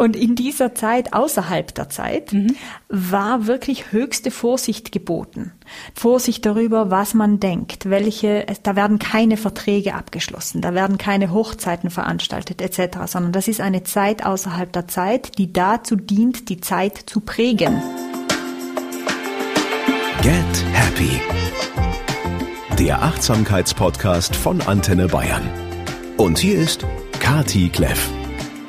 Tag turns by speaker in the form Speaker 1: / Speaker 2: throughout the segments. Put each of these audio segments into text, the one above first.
Speaker 1: Und in dieser Zeit, außerhalb der Zeit, mhm. war wirklich höchste Vorsicht geboten. Vorsicht darüber, was man denkt, welche, da werden keine Verträge abgeschlossen, da werden keine Hochzeiten veranstaltet etc., sondern das ist eine Zeit außerhalb der Zeit, die dazu dient, die Zeit zu prägen.
Speaker 2: Get Happy. Der Achtsamkeitspodcast von Antenne Bayern. Und hier ist Kati Kleff.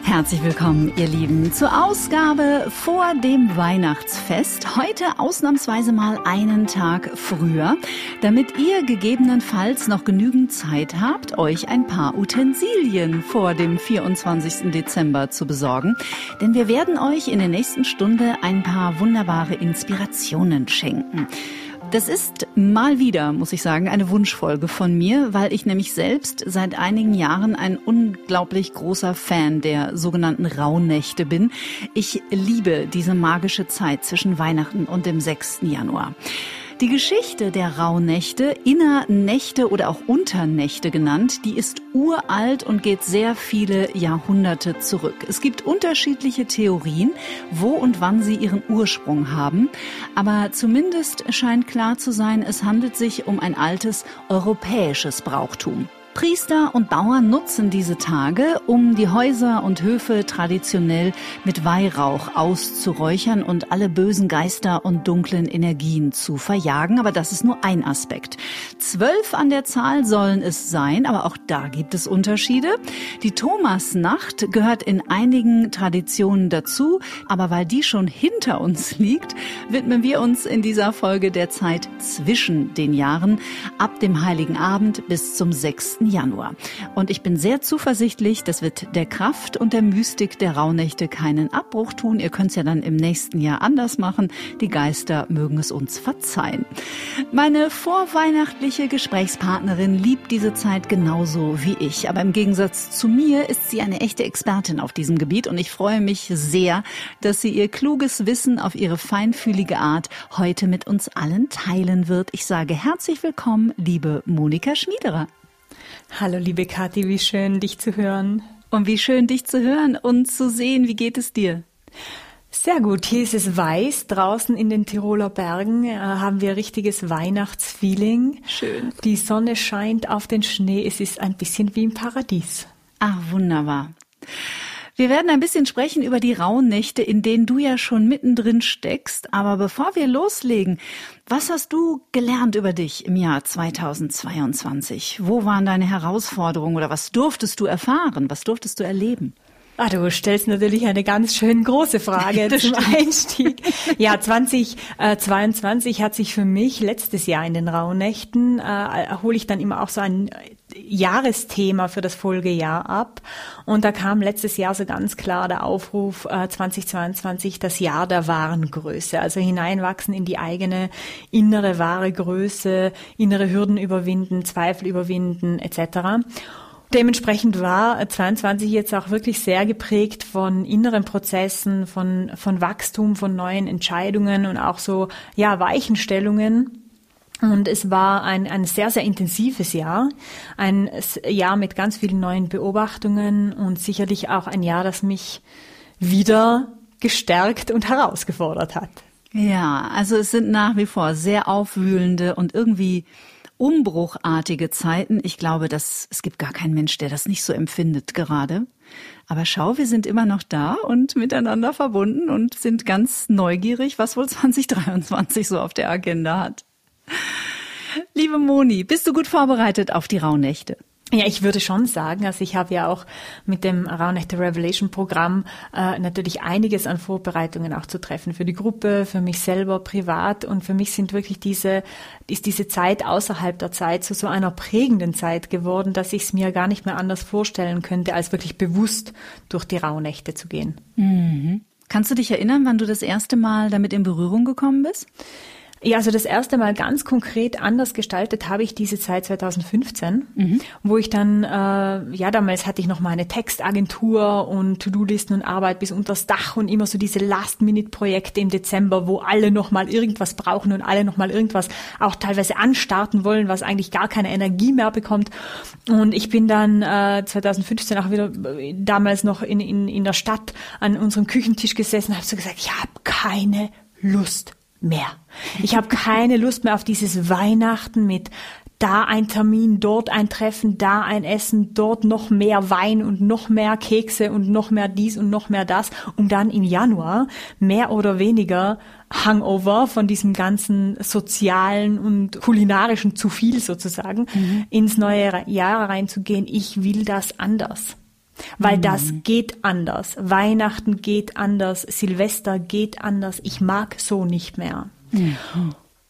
Speaker 3: Herzlich willkommen, ihr Lieben, zur Ausgabe vor dem Weihnachtsfest. Heute ausnahmsweise mal einen Tag früher, damit ihr gegebenenfalls noch genügend Zeit habt, euch ein paar Utensilien vor dem 24. Dezember zu besorgen. Denn wir werden euch in der nächsten Stunde ein paar wunderbare Inspirationen schenken. Das ist mal wieder, muss ich sagen, eine Wunschfolge von mir, weil ich nämlich selbst seit einigen Jahren ein unglaublich großer Fan der sogenannten Rauhnächte bin. Ich liebe diese magische Zeit zwischen Weihnachten und dem 6. Januar. Die Geschichte der Rauhnächte, Innernächte oder auch Unternächte genannt, die ist uralt und geht sehr viele Jahrhunderte zurück. Es gibt unterschiedliche Theorien, wo und wann sie ihren Ursprung haben, aber zumindest scheint klar zu sein, es handelt sich um ein altes europäisches Brauchtum. Priester und Bauern nutzen diese Tage, um die Häuser und Höfe traditionell mit Weihrauch auszuräuchern und alle bösen Geister und dunklen Energien zu verjagen. Aber das ist nur ein Aspekt. Zwölf an der Zahl sollen es sein, aber auch da gibt es Unterschiede. Die Thomasnacht gehört in einigen Traditionen dazu, aber weil die schon hinter uns liegt, widmen wir uns in dieser Folge der Zeit zwischen den Jahren, ab dem Heiligen Abend bis zum 6. Januar. Und ich bin sehr zuversichtlich, das wird der Kraft und der Mystik der Rauhnächte keinen Abbruch tun. Ihr könnt es ja dann im nächsten Jahr anders machen. Die Geister mögen es uns verzeihen. Meine vorweihnachtliche Gesprächspartnerin liebt diese Zeit genauso wie ich. Aber im Gegensatz zu mir ist sie eine echte Expertin auf diesem Gebiet und ich freue mich sehr, dass sie ihr kluges Wissen auf ihre feinfühlige Art heute mit uns allen teilen wird. Ich sage herzlich willkommen, liebe Monika Schmiederer.
Speaker 1: Hallo liebe Kathi, wie schön dich zu hören.
Speaker 3: Und wie schön dich zu hören und zu sehen. Wie geht es dir?
Speaker 1: Sehr gut. Hier ist es weiß. Draußen in den Tiroler Bergen äh, haben wir richtiges Weihnachtsfeeling.
Speaker 3: Schön.
Speaker 1: Die Sonne scheint auf den Schnee. Es ist ein bisschen wie im Paradies.
Speaker 3: Ach, wunderbar. Wir werden ein bisschen sprechen über die rauen Nächte, in denen du ja schon mittendrin steckst. Aber bevor wir loslegen, was hast du gelernt über dich im Jahr 2022? Wo waren deine Herausforderungen oder was durftest du erfahren? Was durftest du erleben?
Speaker 1: Ah, du stellst natürlich eine ganz schön große Frage zum. Einstieg. Ja, 2022 hat sich für mich letztes Jahr in den Rauhnächten, äh, hole ich dann immer auch so ein Jahresthema für das Folgejahr ab. Und da kam letztes Jahr so ganz klar der Aufruf äh, 2022, das Jahr der wahren Größe. Also hineinwachsen in die eigene innere wahre Größe, innere Hürden überwinden, Zweifel überwinden etc. Dementsprechend war 22 jetzt auch wirklich sehr geprägt von inneren Prozessen, von, von Wachstum, von neuen Entscheidungen und auch so, ja, Weichenstellungen. Und es war ein, ein sehr, sehr intensives Jahr. Ein Jahr mit ganz vielen neuen Beobachtungen und sicherlich auch ein Jahr, das mich wieder gestärkt und herausgefordert hat.
Speaker 3: Ja, also es sind nach wie vor sehr aufwühlende und irgendwie umbruchartige Zeiten. Ich glaube, dass es gibt gar keinen Mensch, der das nicht so empfindet gerade. Aber schau, wir sind immer noch da und miteinander verbunden und sind ganz neugierig, was wohl 2023 so auf der Agenda hat. Liebe Moni, bist du gut vorbereitet auf die Rauhnächte?
Speaker 1: Ja, ich würde schon sagen, also ich habe ja auch mit dem Rauhnächte Revelation Programm äh, natürlich einiges an Vorbereitungen auch zu treffen für die Gruppe, für mich selber privat und für mich sind wirklich diese ist diese Zeit außerhalb der Zeit zu so einer prägenden Zeit geworden, dass ich es mir gar nicht mehr anders vorstellen könnte, als wirklich bewusst durch die Rauhnächte zu gehen.
Speaker 3: Mhm. Kannst du dich erinnern, wann du das erste Mal damit in Berührung gekommen bist?
Speaker 1: Ja, also das erste Mal ganz konkret anders gestaltet habe ich diese Zeit 2015, mhm. wo ich dann, äh, ja, damals hatte ich noch meine Textagentur und To-Do-Listen und Arbeit bis unters Dach und immer so diese Last-Minute-Projekte im Dezember, wo alle nochmal irgendwas brauchen und alle nochmal irgendwas auch teilweise anstarten wollen, was eigentlich gar keine Energie mehr bekommt. Und ich bin dann äh, 2015 auch wieder äh, damals noch in, in, in der Stadt an unserem Küchentisch gesessen und habe so gesagt, ich habe keine Lust mehr. Ich habe keine Lust mehr auf dieses Weihnachten mit da ein Termin, dort ein Treffen, da ein Essen, dort noch mehr Wein und noch mehr Kekse und noch mehr dies und noch mehr das, um dann im Januar mehr oder weniger Hangover von diesem ganzen sozialen und kulinarischen zu viel sozusagen mhm. ins neue Jahr reinzugehen. Ich will das anders. Weil mhm. das geht anders. Weihnachten geht anders. Silvester geht anders. Ich mag so nicht mehr. Mhm.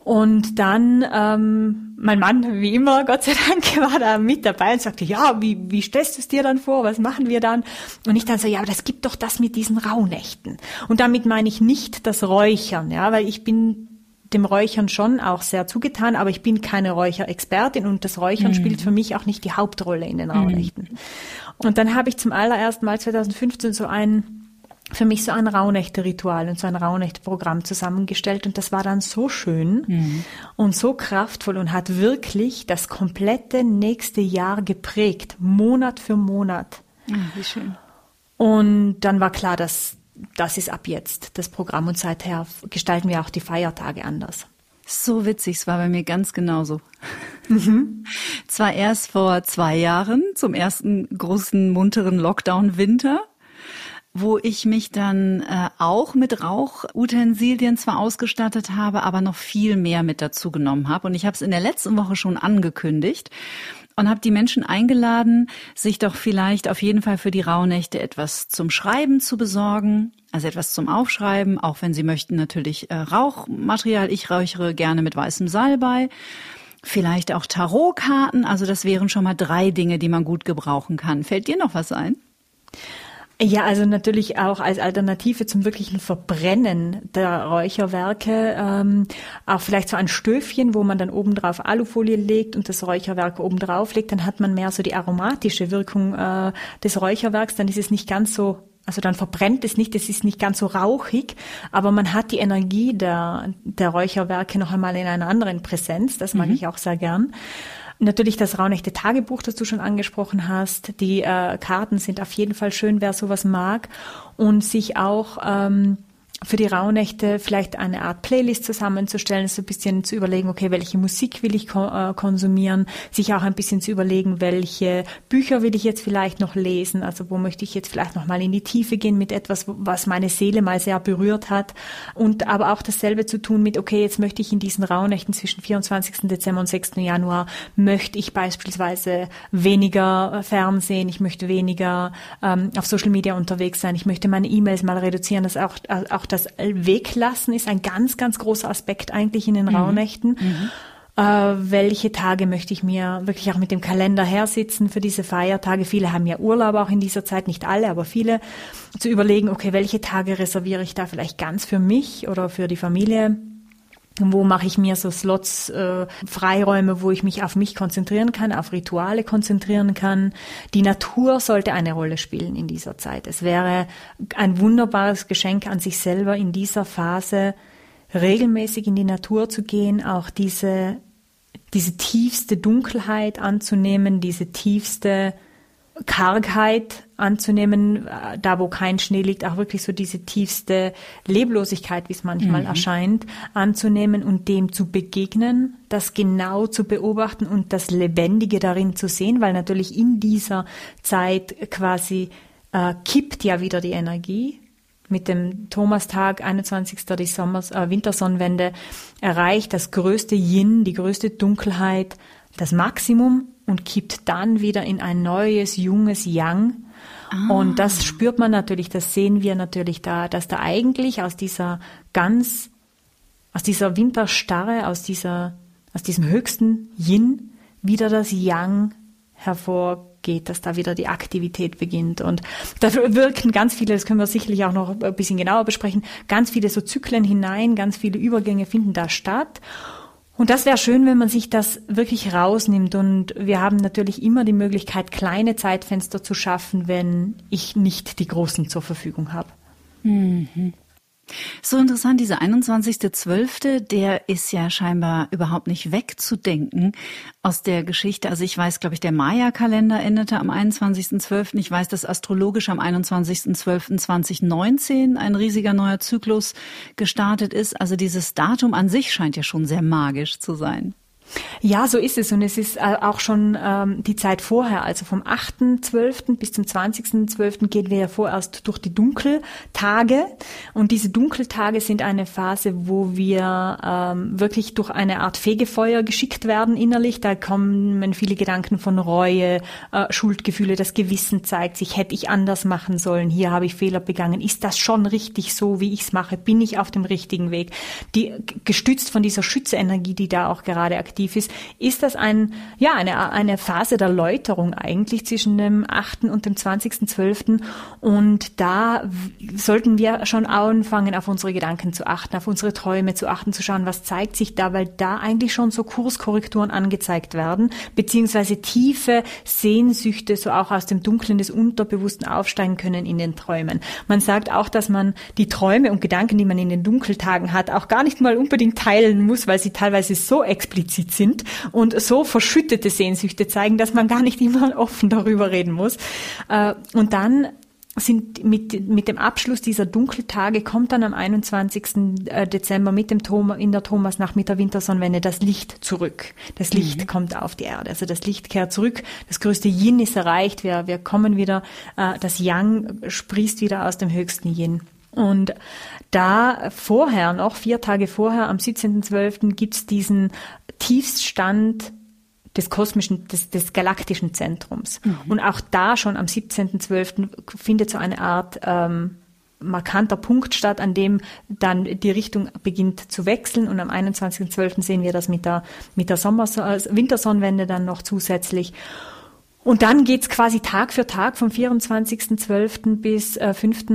Speaker 1: Und dann, ähm, mein Mann, wie immer, Gott sei Dank, war da mit dabei und sagte, ja, wie, wie stellst du es dir dann vor? Was machen wir dann? Und ich dann so, ja, aber das gibt doch das mit diesen Rauhnächten. Und damit meine ich nicht das Räuchern, ja, weil ich bin dem Räuchern schon auch sehr zugetan, aber ich bin keine Räucherexpertin und das Räuchern mhm. spielt für mich auch nicht die Hauptrolle in den mhm. Rauhnächten. Mhm. Und dann habe ich zum allerersten Mal 2015 so ein für mich so ein Rauhnächte-Ritual und so ein Rauhnächte-Programm zusammengestellt und das war dann so schön mhm. und so kraftvoll und hat wirklich das komplette nächste Jahr geprägt, Monat für Monat.
Speaker 3: Ja, wie schön.
Speaker 1: Und dann war klar, dass das ist ab jetzt das Programm und seither gestalten wir auch die Feiertage anders.
Speaker 3: So witzig, es war bei mir ganz genauso. Mhm. Zwar erst vor zwei Jahren, zum ersten großen munteren Lockdown-Winter, wo ich mich dann äh, auch mit Rauchutensilien zwar ausgestattet habe, aber noch viel mehr mit dazu genommen habe. Und ich habe es in der letzten Woche schon angekündigt und habe die Menschen eingeladen, sich doch vielleicht auf jeden Fall für die Rauhnächte etwas zum Schreiben zu besorgen, also etwas zum Aufschreiben, auch wenn sie möchten natürlich äh, Rauchmaterial. Ich räuchere gerne mit weißem Salbei. Vielleicht auch Tarotkarten. Also das wären schon mal drei Dinge, die man gut gebrauchen kann. Fällt dir noch was ein?
Speaker 1: Ja, also natürlich auch als Alternative zum wirklichen Verbrennen der Räucherwerke ähm, auch vielleicht so ein Stöfchen, wo man dann obendrauf Alufolie legt und das Räucherwerk obendrauf legt, dann hat man mehr so die aromatische Wirkung äh, des Räucherwerks, dann ist es nicht ganz so also dann verbrennt es nicht, es ist nicht ganz so rauchig, aber man hat die Energie der, der Räucherwerke noch einmal in einer anderen Präsenz. Das mag mhm. ich auch sehr gern. Natürlich das Raunechte Tagebuch, das du schon angesprochen hast. Die äh, Karten sind auf jeden Fall schön, wer sowas mag. Und sich auch ähm, für die Rauhnächte vielleicht eine Art Playlist zusammenzustellen, so ein bisschen zu überlegen, okay, welche Musik will ich äh, konsumieren, sich auch ein bisschen zu überlegen, welche Bücher will ich jetzt vielleicht noch lesen, also wo möchte ich jetzt vielleicht noch mal in die Tiefe gehen mit etwas, was meine Seele mal sehr berührt hat und aber auch dasselbe zu tun mit, okay, jetzt möchte ich in diesen Rauhnächten zwischen 24. Dezember und 6. Januar, möchte ich beispielsweise weniger äh, Fernsehen, ich möchte weniger ähm, auf Social Media unterwegs sein, ich möchte meine E-Mails mal reduzieren, das auch, äh, auch das Weglassen ist ein ganz, ganz großer Aspekt eigentlich in den mhm. Rauhnächten. Mhm. Äh, welche Tage möchte ich mir wirklich auch mit dem Kalender hersitzen für diese Feiertage? Viele haben ja Urlaub auch in dieser Zeit, nicht alle, aber viele. Zu überlegen, okay, welche Tage reserviere ich da vielleicht ganz für mich oder für die Familie? Wo mache ich mir so Slots, äh, Freiräume, wo ich mich auf mich konzentrieren kann, auf Rituale konzentrieren kann. Die Natur sollte eine Rolle spielen in dieser Zeit. Es wäre ein wunderbares Geschenk an sich selber in dieser Phase regelmäßig in die Natur zu gehen, auch diese, diese tiefste Dunkelheit anzunehmen, diese tiefste Kargheit anzunehmen, äh, da wo kein Schnee liegt, auch wirklich so diese tiefste Leblosigkeit, wie es manchmal mhm. erscheint, anzunehmen und dem zu begegnen, das genau zu beobachten und das Lebendige darin zu sehen, weil natürlich in dieser Zeit quasi äh, kippt ja wieder die Energie. Mit dem Thomastag, 21. die Sommers, äh, Wintersonnenwende, erreicht das größte Yin, die größte Dunkelheit, das Maximum und kippt dann wieder in ein neues, junges Yang. Ah. Und das spürt man natürlich, das sehen wir natürlich da, dass da eigentlich aus dieser ganz, aus dieser Winterstarre, aus dieser, aus diesem höchsten Yin wieder das Yang hervor geht, dass da wieder die Aktivität beginnt. Und da wirken ganz viele, das können wir sicherlich auch noch ein bisschen genauer besprechen, ganz viele so Zyklen hinein, ganz viele Übergänge finden da statt. Und das wäre schön, wenn man sich das wirklich rausnimmt. Und wir haben natürlich immer die Möglichkeit, kleine Zeitfenster zu schaffen, wenn ich nicht die großen zur Verfügung habe. Mhm.
Speaker 3: So interessant, dieser 21.12., der ist ja scheinbar überhaupt nicht wegzudenken aus der Geschichte. Also ich weiß, glaube ich, der Maya-Kalender endete am 21.12. Ich weiß, dass astrologisch am 21.12.2019 ein riesiger neuer Zyklus gestartet ist. Also dieses Datum an sich scheint ja schon sehr magisch zu sein.
Speaker 1: Ja, so ist es. Und es ist äh, auch schon ähm, die Zeit vorher, also vom 8.12. bis zum 20.12. gehen wir ja vorerst durch die Dunkeltage. Und diese Dunkeltage sind eine Phase, wo wir ähm, wirklich durch eine Art Fegefeuer geschickt werden innerlich. Da kommen viele Gedanken von Reue, äh, Schuldgefühle, das Gewissen zeigt sich, hätte ich anders machen sollen, hier habe ich Fehler begangen. Ist das schon richtig so, wie ich es mache? Bin ich auf dem richtigen Weg? Die, gestützt von dieser Schützenergie, die da auch gerade aktiv aktiv ist, ist das ein, ja, eine, eine Phase der Läuterung eigentlich zwischen dem 8. und dem 20.12. Und da sollten wir schon anfangen, auf unsere Gedanken zu achten, auf unsere Träume zu achten, zu schauen, was zeigt sich da, weil da eigentlich schon so Kurskorrekturen angezeigt werden, beziehungsweise tiefe Sehnsüchte so auch aus dem Dunklen des Unterbewussten aufsteigen können in den Träumen. Man sagt auch, dass man die Träume und Gedanken, die man in den Dunkeltagen hat, auch gar nicht mal unbedingt teilen muss, weil sie teilweise so explizit sind und so verschüttete Sehnsüchte zeigen, dass man gar nicht immer offen darüber reden muss. Äh, und dann sind mit, mit dem Abschluss dieser Dunkeltage kommt dann am 21. Äh, Dezember mit dem Thomas, in der Thomasnacht mit der Wintersonnenwende das Licht zurück. Das Licht mhm. kommt auf die Erde. Also das Licht kehrt zurück. Das größte Yin ist erreicht. Wir, wir kommen wieder, äh, das Yang sprießt wieder aus dem höchsten Yin. Und da vorher noch, vier Tage vorher, am 17.12. gibt's diesen Tiefststand des kosmischen, des, des galaktischen Zentrums. Mhm. Und auch da schon am 17.12. findet so eine Art ähm, markanter Punkt statt, an dem dann die Richtung beginnt zu wechseln. Und am 21.12. sehen wir das mit der, mit der Sommer Wintersonnenwende dann noch zusätzlich. Und dann geht's quasi Tag für Tag vom 24.12. bis äh, 5.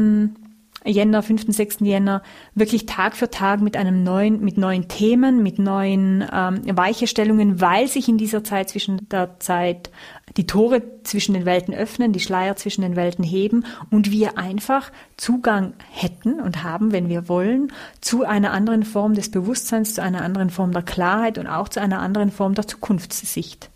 Speaker 1: Jänner, 5., 6. Jänner wirklich Tag für Tag mit einem neuen, mit neuen Themen, mit neuen ähm, Weichestellungen, weil sich in dieser Zeit zwischen der Zeit die Tore zwischen den Welten öffnen, die Schleier zwischen den Welten heben und wir einfach Zugang hätten und haben, wenn wir wollen, zu einer anderen Form des Bewusstseins, zu einer anderen Form der Klarheit und auch zu einer anderen Form der Zukunftssicht.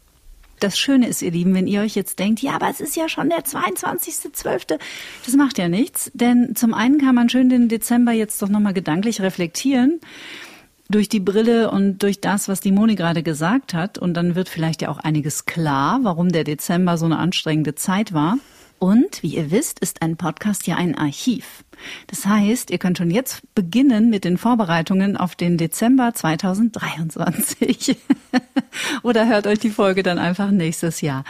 Speaker 3: Das Schöne ist, ihr Lieben, wenn ihr euch jetzt denkt, ja, aber es ist ja schon der 22.12., das macht ja nichts, denn zum einen kann man schön den Dezember jetzt doch nochmal gedanklich reflektieren durch die Brille und durch das, was die Moni gerade gesagt hat. Und dann wird vielleicht ja auch einiges klar, warum der Dezember so eine anstrengende Zeit war. Und wie ihr wisst, ist ein Podcast ja ein Archiv. Das heißt, ihr könnt schon jetzt beginnen mit den Vorbereitungen auf den Dezember 2023. Oder hört euch die Folge dann einfach nächstes Jahr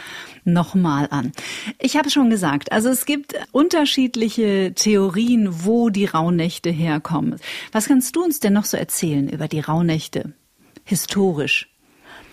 Speaker 3: nochmal an. Ich habe schon gesagt, also es gibt unterschiedliche Theorien, wo die Rauhnächte herkommen. Was kannst du uns denn noch so erzählen über die Rauhnächte? Historisch.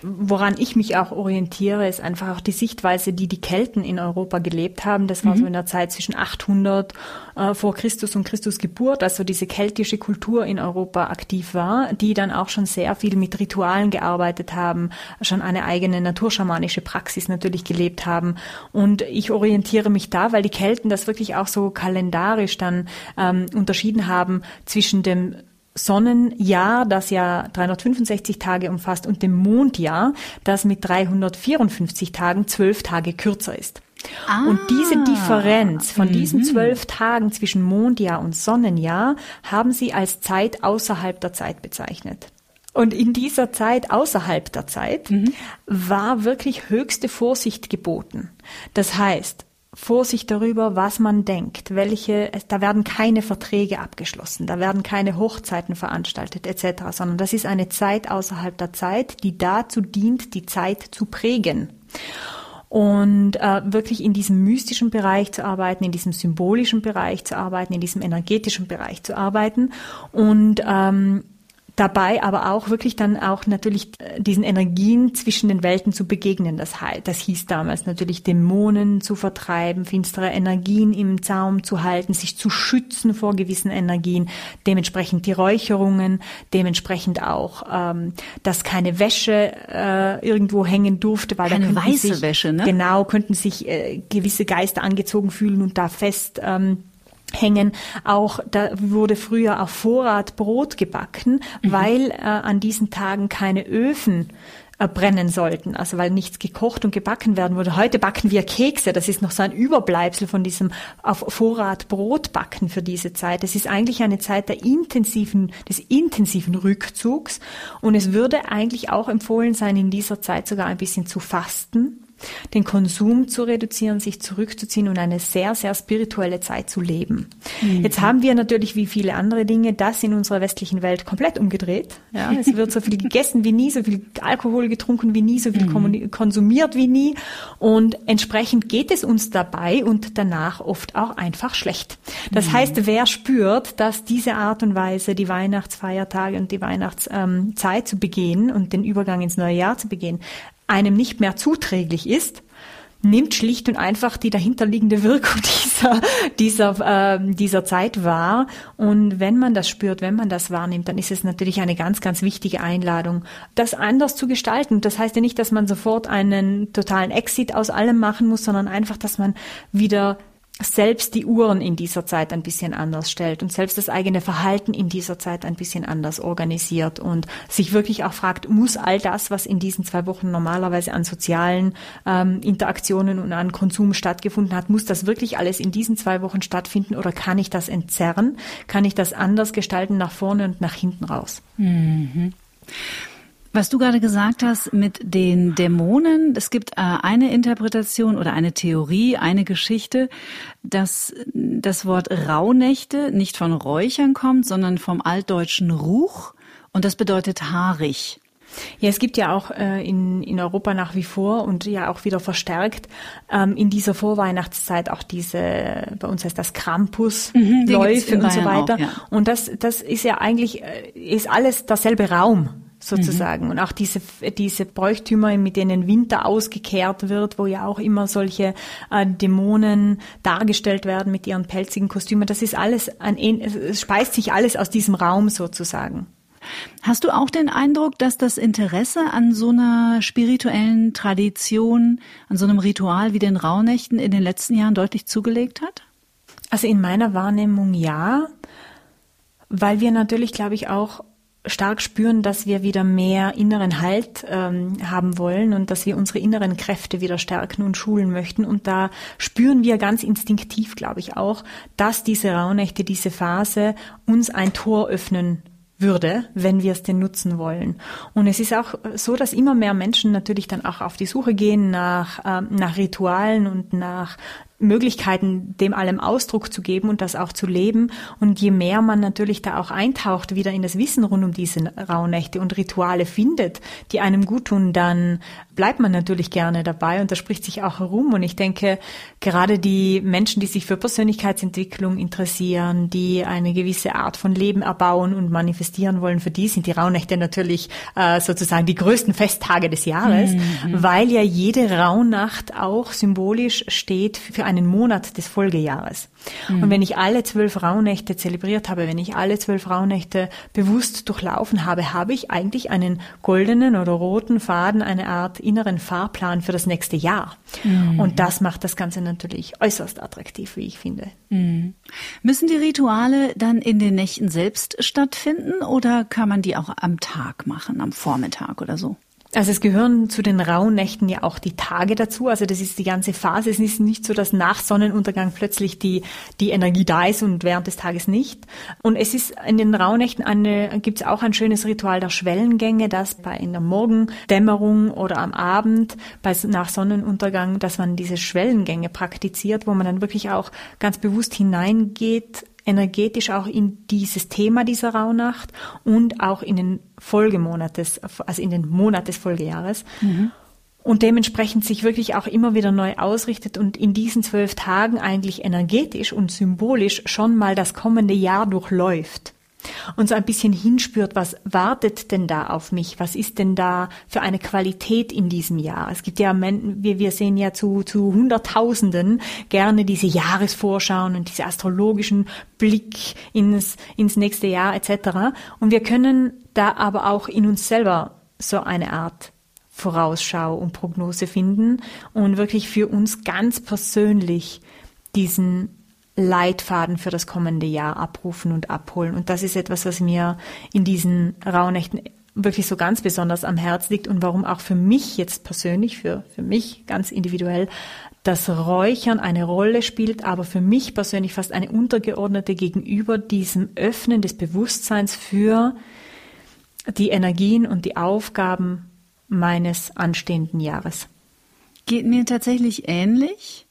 Speaker 1: Woran ich mich auch orientiere, ist einfach auch die Sichtweise, die die Kelten in Europa gelebt haben. Das war mhm. so in der Zeit zwischen 800 äh, vor Christus und Christus Geburt, also diese keltische Kultur in Europa aktiv war, die dann auch schon sehr viel mit Ritualen gearbeitet haben, schon eine eigene naturschamanische Praxis natürlich gelebt haben. Und ich orientiere mich da, weil die Kelten das wirklich auch so kalendarisch dann ähm, unterschieden haben zwischen dem Sonnenjahr, das ja 365 Tage umfasst, und dem Mondjahr, das mit 354 Tagen zwölf Tage kürzer ist. Ah, und diese Differenz von diesen mhm. zwölf Tagen zwischen Mondjahr und Sonnenjahr haben sie als Zeit außerhalb der Zeit bezeichnet. Und in dieser Zeit außerhalb der Zeit mhm. war wirklich höchste Vorsicht geboten. Das heißt, Vorsicht darüber, was man denkt, welche, da werden keine Verträge abgeschlossen, da werden keine Hochzeiten veranstaltet etc., sondern das ist eine Zeit außerhalb der Zeit, die dazu dient, die Zeit zu prägen und äh, wirklich in diesem mystischen Bereich zu arbeiten, in diesem symbolischen Bereich zu arbeiten, in diesem energetischen Bereich zu arbeiten und ähm, dabei aber auch wirklich dann auch natürlich äh, diesen Energien zwischen den Welten zu begegnen. Das, das hieß damals natürlich Dämonen zu vertreiben, finstere Energien im Zaum zu halten, sich zu schützen vor gewissen Energien, dementsprechend die Räucherungen, dementsprechend auch, ähm, dass keine Wäsche äh, irgendwo hängen durfte,
Speaker 3: weil keine
Speaker 1: da
Speaker 3: weiße
Speaker 1: sich,
Speaker 3: Wäsche, ne?
Speaker 1: Genau, könnten sich äh, gewisse Geister angezogen fühlen und da fest ähm, hängen. Auch da wurde früher auf Vorrat Brot gebacken, mhm. weil äh, an diesen Tagen keine Öfen äh, brennen sollten, also weil nichts gekocht und gebacken werden würde. Heute backen wir Kekse, das ist noch so ein Überbleibsel von diesem auf Vorrat Brot backen für diese Zeit. Es ist eigentlich eine Zeit der intensiven, des intensiven Rückzugs und es würde eigentlich auch empfohlen sein, in dieser Zeit sogar ein bisschen zu fasten den Konsum zu reduzieren, sich zurückzuziehen und eine sehr, sehr spirituelle Zeit zu leben. Mhm. Jetzt haben wir natürlich wie viele andere Dinge das in unserer westlichen Welt komplett umgedreht. Ja, es wird so viel gegessen wie nie, so viel Alkohol getrunken wie nie, so viel mhm. konsumiert wie nie und entsprechend geht es uns dabei und danach oft auch einfach schlecht. Das mhm. heißt, wer spürt, dass diese Art und Weise, die Weihnachtsfeiertage und die Weihnachtszeit ähm, zu begehen und den Übergang ins neue Jahr zu begehen, einem nicht mehr zuträglich ist, nimmt schlicht und einfach die dahinterliegende Wirkung dieser, dieser, äh, dieser Zeit wahr. Und wenn man das spürt, wenn man das wahrnimmt, dann ist es natürlich eine ganz, ganz wichtige Einladung, das anders zu gestalten. Das heißt ja nicht, dass man sofort einen totalen Exit aus allem machen muss, sondern einfach, dass man wieder selbst die Uhren in dieser Zeit ein bisschen anders stellt und selbst das eigene Verhalten in dieser Zeit ein bisschen anders organisiert und sich wirklich auch fragt, muss all das, was in diesen zwei Wochen normalerweise an sozialen ähm, Interaktionen und an Konsum stattgefunden hat, muss das wirklich alles in diesen zwei Wochen stattfinden oder kann ich das entzerren? Kann ich das anders gestalten nach vorne und nach hinten raus? Mhm.
Speaker 3: Was du gerade gesagt hast mit den Dämonen, es gibt äh, eine Interpretation oder eine Theorie, eine Geschichte, dass das Wort Rauhnächte nicht von Räuchern kommt, sondern vom altdeutschen Ruch und das bedeutet haarig.
Speaker 1: Ja, es gibt ja auch äh, in, in Europa nach wie vor und ja auch wieder verstärkt ähm, in dieser Vorweihnachtszeit auch diese, bei uns heißt das Krampusläufe mhm, und so weiter. Auch, ja. Und das, das ist ja eigentlich, äh, ist alles derselbe Raum sozusagen. Mhm. Und auch diese, diese Bräuchtümer, mit denen Winter ausgekehrt wird, wo ja auch immer solche äh, Dämonen dargestellt werden mit ihren pelzigen Kostümen, das ist alles, ein, es speist sich alles aus diesem Raum sozusagen.
Speaker 3: Hast du auch den Eindruck, dass das Interesse an so einer spirituellen Tradition, an so einem Ritual wie den Rauhnächten in den letzten Jahren deutlich zugelegt hat?
Speaker 1: Also in meiner Wahrnehmung ja, weil wir natürlich, glaube ich, auch stark spüren, dass wir wieder mehr inneren Halt ähm, haben wollen und dass wir unsere inneren Kräfte wieder stärken und schulen möchten. Und da spüren wir ganz instinktiv, glaube ich, auch, dass diese Rauhnächte, diese Phase uns ein Tor öffnen würde, wenn wir es denn nutzen wollen. Und es ist auch so, dass immer mehr Menschen natürlich dann auch auf die Suche gehen nach, ähm, nach Ritualen und nach Möglichkeiten, dem allem Ausdruck zu geben und das auch zu leben. Und je mehr man natürlich da auch eintaucht, wieder in das Wissen rund um diese Rauhnächte und Rituale findet, die einem gut tun, dann bleibt man natürlich gerne dabei und das spricht sich auch herum. Und ich denke, gerade die Menschen, die sich für Persönlichkeitsentwicklung interessieren, die eine gewisse Art von Leben erbauen und manifestieren wollen, für die sind die Rauhnächte natürlich äh, sozusagen die größten Festtage des Jahres, mhm. weil ja jede Rauhnacht auch symbolisch steht für einen Monat des Folgejahres. Mhm. Und wenn ich alle zwölf Rauhnächte zelebriert habe, wenn ich alle zwölf Rauhnächte bewusst durchlaufen habe, habe ich eigentlich einen goldenen oder roten Faden, eine Art inneren Fahrplan für das nächste Jahr. Mhm. Und das macht das Ganze natürlich äußerst attraktiv, wie ich finde. Mhm.
Speaker 3: Müssen die Rituale dann in den Nächten selbst stattfinden oder kann man die auch am Tag machen, am Vormittag oder so?
Speaker 1: Also es gehören zu den rauen Nächten ja auch die Tage dazu. Also das ist die ganze Phase. Es ist nicht so, dass nach Sonnenuntergang plötzlich die, die Energie da ist und während des Tages nicht. Und es ist in den Rauhnächten eine, gibt es auch ein schönes Ritual der Schwellengänge, das bei in der Morgendämmerung oder am Abend bei, nach Sonnenuntergang, dass man diese Schwellengänge praktiziert, wo man dann wirklich auch ganz bewusst hineingeht energetisch auch in dieses Thema dieser Rauhnacht und auch in den Folgemonat des, also in den Monat des Folgejahres. Mhm. Und dementsprechend sich wirklich auch immer wieder neu ausrichtet und in diesen zwölf Tagen eigentlich energetisch und symbolisch schon mal das kommende Jahr durchläuft. Und so ein bisschen hinspürt, was wartet denn da auf mich? Was ist denn da für eine Qualität in diesem Jahr? Es gibt ja, wir, sehen ja zu, zu Hunderttausenden gerne diese Jahresvorschauen und diese astrologischen Blick ins, ins nächste Jahr etc. Und wir können da aber auch in uns selber so eine Art Vorausschau und Prognose finden und wirklich für uns ganz persönlich diesen Leitfaden für das kommende Jahr abrufen und abholen. Und das ist etwas, was mir in diesen Rauhnächten wirklich so ganz besonders am Herz liegt und warum auch für mich jetzt persönlich, für, für mich ganz individuell, das Räuchern eine Rolle spielt, aber für mich persönlich fast eine untergeordnete gegenüber diesem Öffnen des Bewusstseins für die Energien und die Aufgaben meines anstehenden Jahres.
Speaker 3: Geht mir tatsächlich ähnlich.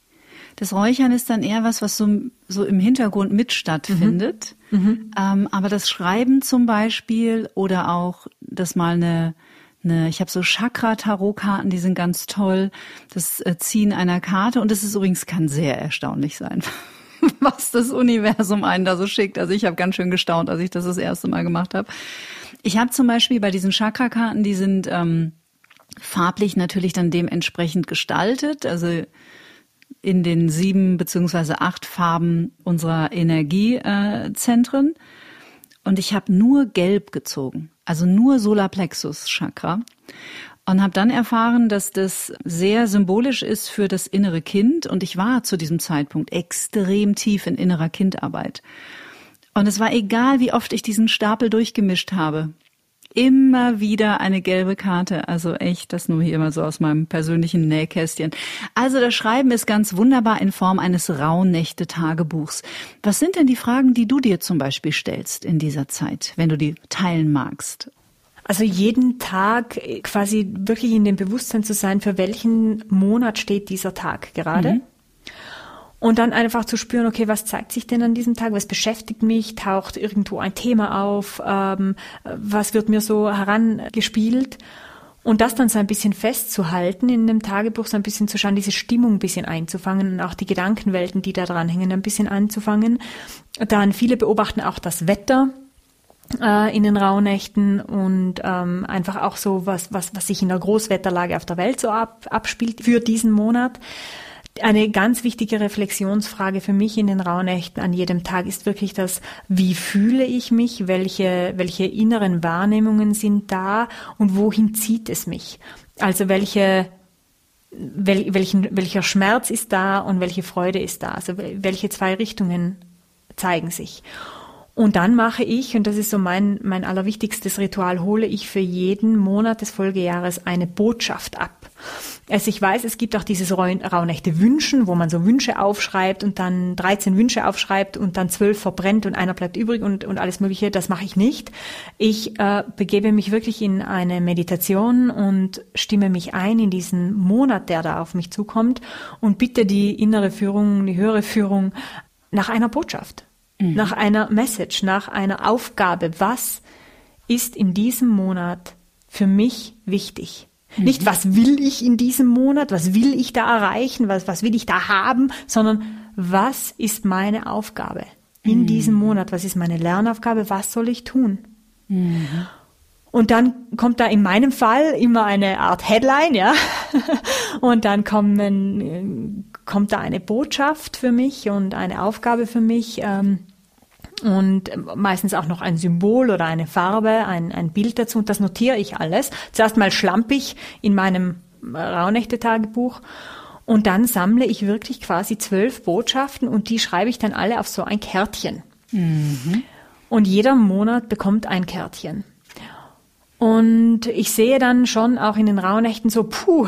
Speaker 3: Das Räuchern ist dann eher was, was so, so im Hintergrund mit stattfindet. Mhm. Mhm. Ähm, aber das Schreiben zum Beispiel oder auch das mal eine, eine ich habe so Chakra-Tarot-Karten, die sind ganz toll. Das äh, Ziehen einer Karte und das ist übrigens kann sehr erstaunlich sein, was das Universum einen da so schickt. Also ich habe ganz schön gestaunt, als ich das das erste Mal gemacht habe. Ich habe zum Beispiel bei diesen Chakra-Karten, die sind ähm, farblich natürlich dann dementsprechend gestaltet. Also in den sieben beziehungsweise acht Farben unserer Energiezentren. Und ich habe nur Gelb gezogen, also nur Solarplexus Chakra. Und habe dann erfahren, dass das sehr symbolisch ist für das innere Kind. Und ich war zu diesem Zeitpunkt extrem tief in innerer Kindarbeit. Und es war egal, wie oft ich diesen Stapel durchgemischt habe immer wieder eine gelbe Karte. Also echt, das nur hier immer so aus meinem persönlichen Nähkästchen. Also das Schreiben ist ganz wunderbar in Form eines Rauhnächte-Tagebuchs. Was sind denn die Fragen, die du dir zum Beispiel stellst in dieser Zeit, wenn du die teilen magst?
Speaker 1: Also jeden Tag quasi wirklich in dem Bewusstsein zu sein, für welchen Monat steht dieser Tag gerade. Mhm. Und dann einfach zu spüren, okay, was zeigt sich denn an diesem Tag? Was beschäftigt mich? Taucht irgendwo ein Thema auf? Ähm, was wird mir so herangespielt? Und das dann so ein bisschen festzuhalten in dem Tagebuch, so ein bisschen zu schauen, diese Stimmung ein bisschen einzufangen und auch die Gedankenwelten, die da dran hängen, ein bisschen anzufangen. Dann viele beobachten auch das Wetter äh, in den Rauhnächten und ähm, einfach auch so was, was, was sich in der Großwetterlage auf der Welt so ab, abspielt für diesen Monat. Eine ganz wichtige Reflexionsfrage für mich in den Rauhnächten an jedem Tag ist wirklich das, wie fühle ich mich, welche, welche inneren Wahrnehmungen sind da und wohin zieht es mich? Also welche, wel, welchen, welcher Schmerz ist da und welche Freude ist da? Also welche zwei Richtungen zeigen sich? Und dann mache ich, und das ist so mein, mein allerwichtigstes Ritual, hole ich für jeden Monat des Folgejahres eine Botschaft ab. Also ich weiß, es gibt auch dieses Rauhnächte Wünschen, wo man so Wünsche aufschreibt und dann 13 Wünsche aufschreibt und dann zwölf verbrennt und einer bleibt übrig und, und alles Mögliche. Das mache ich nicht. Ich äh, begebe mich wirklich in eine Meditation und stimme mich ein in diesen Monat, der da auf mich zukommt und bitte die innere Führung, die höhere Führung nach einer Botschaft mhm. nach einer Message, nach einer Aufgabe. Was ist in diesem Monat für mich wichtig? Mhm. Nicht, was will ich in diesem Monat, was will ich da erreichen, was, was will ich da haben, sondern was ist meine Aufgabe in mhm. diesem Monat, was ist meine Lernaufgabe, was soll ich tun? Und dann kommt da in meinem Fall immer eine Art Headline, ja. Und dann kommen, kommt da eine Botschaft für mich und eine Aufgabe für mich. Ähm, und meistens auch noch ein Symbol oder eine Farbe, ein, ein Bild dazu. Und das notiere ich alles. Zuerst mal schlampig in meinem Rauhnächte-Tagebuch. Und dann sammle ich wirklich quasi zwölf Botschaften und die schreibe ich dann alle auf so ein Kärtchen. Mhm. Und jeder Monat bekommt ein Kärtchen. Und ich sehe dann schon auch in den Rauhnächten so, puh,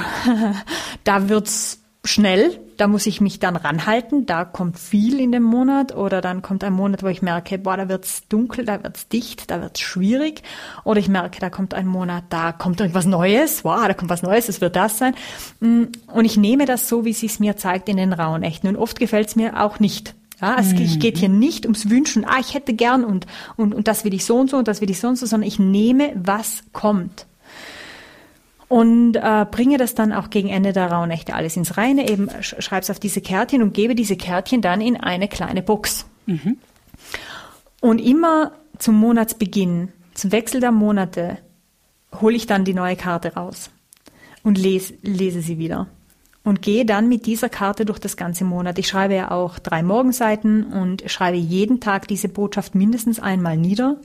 Speaker 1: da wird's schnell, da muss ich mich dann ranhalten, da kommt viel in dem Monat oder dann kommt ein Monat, wo ich merke, boah, da wird's dunkel, da wird's dicht, da wird's schwierig. Oder ich merke, da kommt ein Monat, da kommt irgendwas Neues, wow, da kommt was Neues, es wird das sein. Mm, und ich nehme das so, wie es sich mir zeigt in den Rauhnächten. Und oft gefällt's mir auch nicht. Ja, es mhm. geht hier nicht ums Wünschen, ah, ich hätte gern und, und, und das will ich so und so und das will ich so und so, sondern ich nehme, was kommt. Und äh, bringe das dann auch gegen Ende der Rauhnächte alles ins Reine, eben schreib's auf diese Kärtchen und gebe diese Kärtchen dann in eine kleine Box. Mhm. Und immer zum Monatsbeginn, zum Wechsel der Monate, hole ich dann die neue Karte raus und lese, lese sie wieder und gehe dann mit dieser Karte durch das ganze Monat. Ich schreibe ja auch drei Morgenseiten und schreibe jeden Tag diese Botschaft mindestens einmal nieder.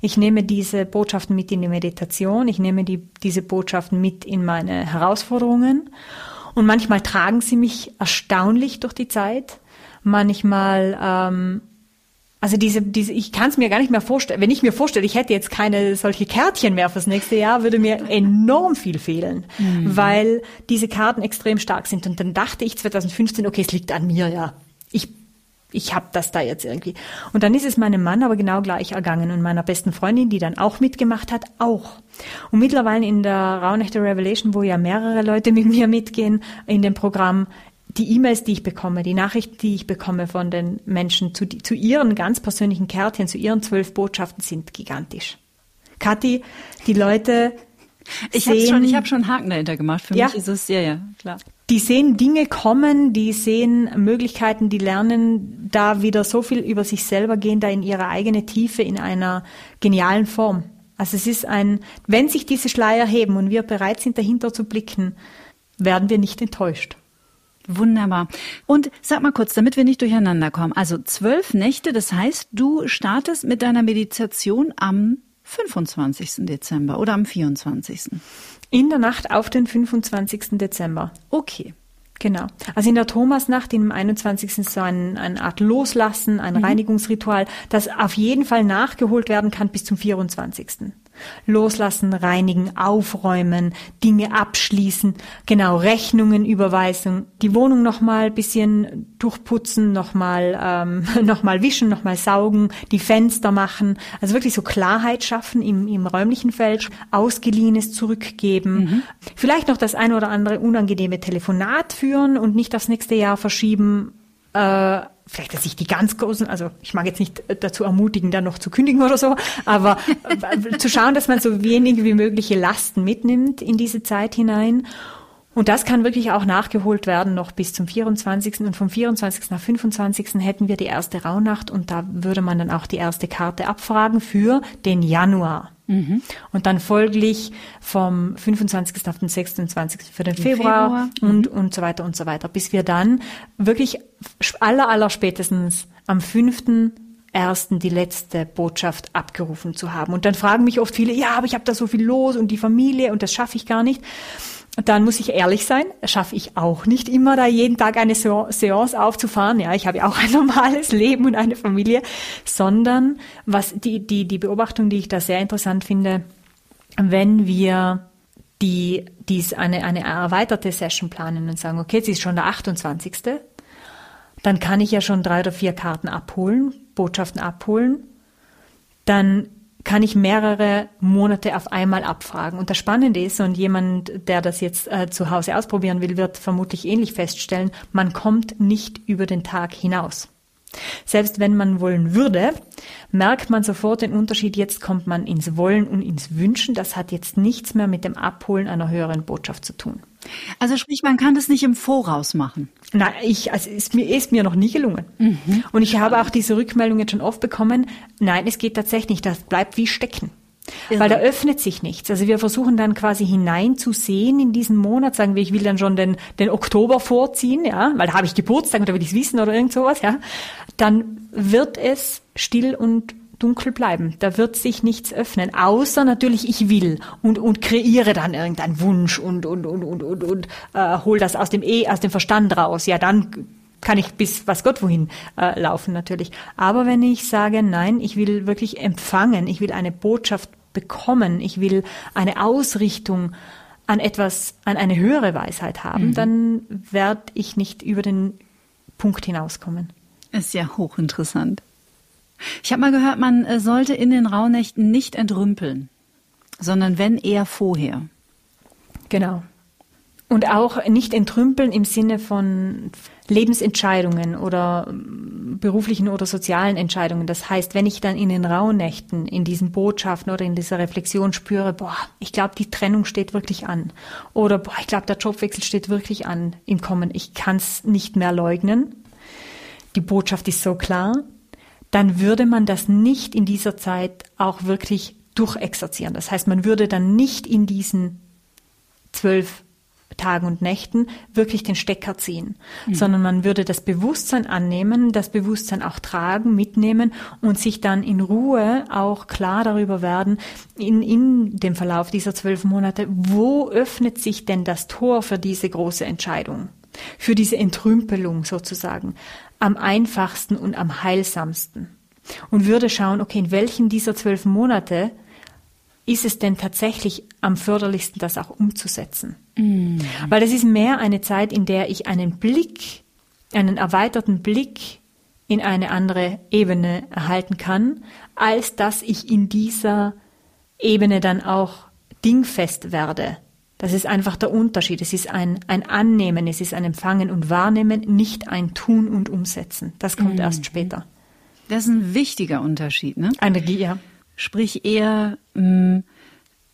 Speaker 1: Ich nehme diese Botschaften mit in die Meditation, ich nehme die, diese Botschaften mit in meine Herausforderungen und manchmal tragen sie mich erstaunlich durch die Zeit. Manchmal ähm, also diese, diese, ich kann es mir gar nicht mehr vorstellen. Wenn ich mir vorstelle, ich hätte jetzt keine solche Kärtchen mehr fürs nächste Jahr, würde mir enorm viel fehlen, mhm. weil diese Karten extrem stark sind. Und dann dachte ich 2015, okay, es liegt an mir, ja. Ich, ich habe das da jetzt irgendwie. Und dann ist es meinem Mann aber genau gleich ergangen und meiner besten Freundin, die dann auch mitgemacht hat, auch. Und mittlerweile in der Raunechte Revelation, wo ja mehrere Leute mit mir mitgehen in dem Programm, die E-Mails, die ich bekomme, die Nachrichten, die ich bekomme von den Menschen zu, zu ihren ganz persönlichen Kärtchen, zu ihren zwölf Botschaften sind gigantisch. Kathi, die Leute
Speaker 3: ich habe schon, ich habe schon einen Haken dahinter gemacht. Für ja, mich ist es ja, ja, klar.
Speaker 1: Die sehen Dinge kommen, die sehen Möglichkeiten, die lernen da wieder so viel über sich selber, gehen da in ihre eigene Tiefe in einer genialen Form. Also es ist ein, wenn sich diese Schleier heben und wir bereit sind, dahinter zu blicken, werden wir nicht enttäuscht.
Speaker 3: Wunderbar. Und sag mal kurz, damit wir nicht durcheinander kommen. Also zwölf Nächte, das heißt, du startest mit deiner Meditation am 25. Dezember oder am 24.
Speaker 1: In der Nacht auf den 25. Dezember.
Speaker 3: Okay.
Speaker 1: Genau. Also in der Thomasnacht, im 21. ist so ein, eine Art Loslassen, ein mhm. Reinigungsritual, das auf jeden Fall nachgeholt werden kann bis zum 24. Loslassen, reinigen, aufräumen, Dinge abschließen, genau, Rechnungen überweisen, die Wohnung nochmal bisschen durchputzen, nochmal ähm, noch wischen, nochmal saugen, die Fenster machen, also wirklich so Klarheit schaffen im, im räumlichen Feld, Ausgeliehenes zurückgeben, mhm. vielleicht noch das ein oder andere unangenehme Telefonat führen und nicht aufs nächste Jahr verschieben, äh, vielleicht, dass ich die ganz großen, also ich mag jetzt nicht dazu ermutigen, dann noch zu kündigen oder so, aber äh, zu schauen, dass man so wenig wie mögliche Lasten mitnimmt in diese Zeit hinein. Und das kann wirklich auch nachgeholt werden noch bis zum 24. Und vom 24. nach 25. hätten wir die erste Rauhnacht und da würde man dann auch die erste Karte abfragen für den Januar. Mhm. Und dann folglich vom 25. auf den 26. für den Februar, Februar, und, mhm. und so weiter und so weiter, bis wir dann wirklich aller, aller spätestens am 5 ersten die letzte Botschaft abgerufen zu haben. Und dann fragen mich oft viele, ja, aber ich habe da so viel los und die Familie und das schaffe ich gar nicht. Dann muss ich ehrlich sein, schaffe ich auch nicht immer, da jeden Tag eine Seance aufzufahren. Ja, ich habe ja auch ein normales Leben und eine Familie, sondern was die, die, die Beobachtung, die ich da sehr interessant finde, wenn wir die, dies eine, eine erweiterte Session planen und sagen, okay, jetzt ist schon der 28. Dann kann ich ja schon drei oder vier Karten abholen, Botschaften abholen. Dann kann ich mehrere Monate auf einmal abfragen. Und das Spannende ist, und jemand, der das jetzt äh, zu Hause ausprobieren will, wird vermutlich ähnlich feststellen, man kommt nicht über den Tag hinaus. Selbst wenn man wollen würde, merkt man sofort den Unterschied. Jetzt kommt man ins Wollen und ins Wünschen. Das hat jetzt nichts mehr mit dem Abholen einer höheren Botschaft zu tun.
Speaker 3: Also sprich, man kann das nicht im Voraus machen.
Speaker 1: Nein, ich, also ist mir, ist mir noch nie gelungen. Mhm. Und ich habe auch diese Rückmeldung jetzt schon oft bekommen. Nein, es geht tatsächlich nicht. Das bleibt wie stecken. Irre. Weil da öffnet sich nichts. Also wir versuchen dann quasi hineinzusehen in diesen Monat, sagen wir, ich will dann schon den, den Oktober vorziehen, ja, weil da habe ich Geburtstag oder will ich es wissen oder irgend sowas, ja. Dann wird es still und dunkel bleiben. Da wird sich nichts öffnen, außer natürlich ich will und und kreiere dann irgendeinen Wunsch und und und und und, und äh, hol das aus dem E aus dem Verstand raus. Ja, dann kann ich bis was Gott wohin äh, laufen natürlich. Aber wenn ich sage, nein, ich will wirklich empfangen, ich will eine Botschaft bekommen, ich will eine Ausrichtung an etwas, an eine höhere Weisheit haben, mhm. dann werde ich nicht über den Punkt hinauskommen.
Speaker 3: Ist ja hochinteressant. Ich habe mal gehört, man äh, sollte in den Rauhnächten nicht entrümpeln, sondern wenn eher vorher.
Speaker 1: Genau. Und auch nicht entrümpeln im Sinne von Lebensentscheidungen oder ähm, beruflichen oder sozialen Entscheidungen. Das heißt, wenn ich dann in den Rauhnächten, in diesen Botschaften oder in dieser Reflexion spüre, boah, ich glaube, die Trennung steht wirklich an. Oder boah, ich glaube, der Jobwechsel steht wirklich an im Kommen. Ich kann es nicht mehr leugnen. Die Botschaft ist so klar dann würde man das nicht in dieser Zeit auch wirklich durchexerzieren. Das heißt, man würde dann nicht in diesen zwölf Tagen und Nächten wirklich den Stecker ziehen, mhm. sondern man würde das Bewusstsein annehmen, das Bewusstsein auch tragen, mitnehmen und sich dann in Ruhe auch klar darüber werden, in, in dem Verlauf dieser zwölf Monate, wo öffnet sich denn das Tor für diese große Entscheidung, für diese Entrümpelung sozusagen, am einfachsten und am heilsamsten. Und würde schauen, okay, in welchen dieser zwölf Monate ist es denn tatsächlich am förderlichsten, das auch umzusetzen? Mhm. Weil es ist mehr eine Zeit, in der ich einen Blick, einen erweiterten Blick in eine andere Ebene erhalten kann, als dass ich in dieser Ebene dann auch dingfest werde. Das ist einfach der Unterschied. Es ist ein, ein Annehmen, es ist ein Empfangen und Wahrnehmen, nicht ein Tun und Umsetzen. Das kommt mhm. erst später.
Speaker 3: Das ist ein wichtiger Unterschied, ne?
Speaker 1: Energie, ja
Speaker 3: sprich eher mh, mm,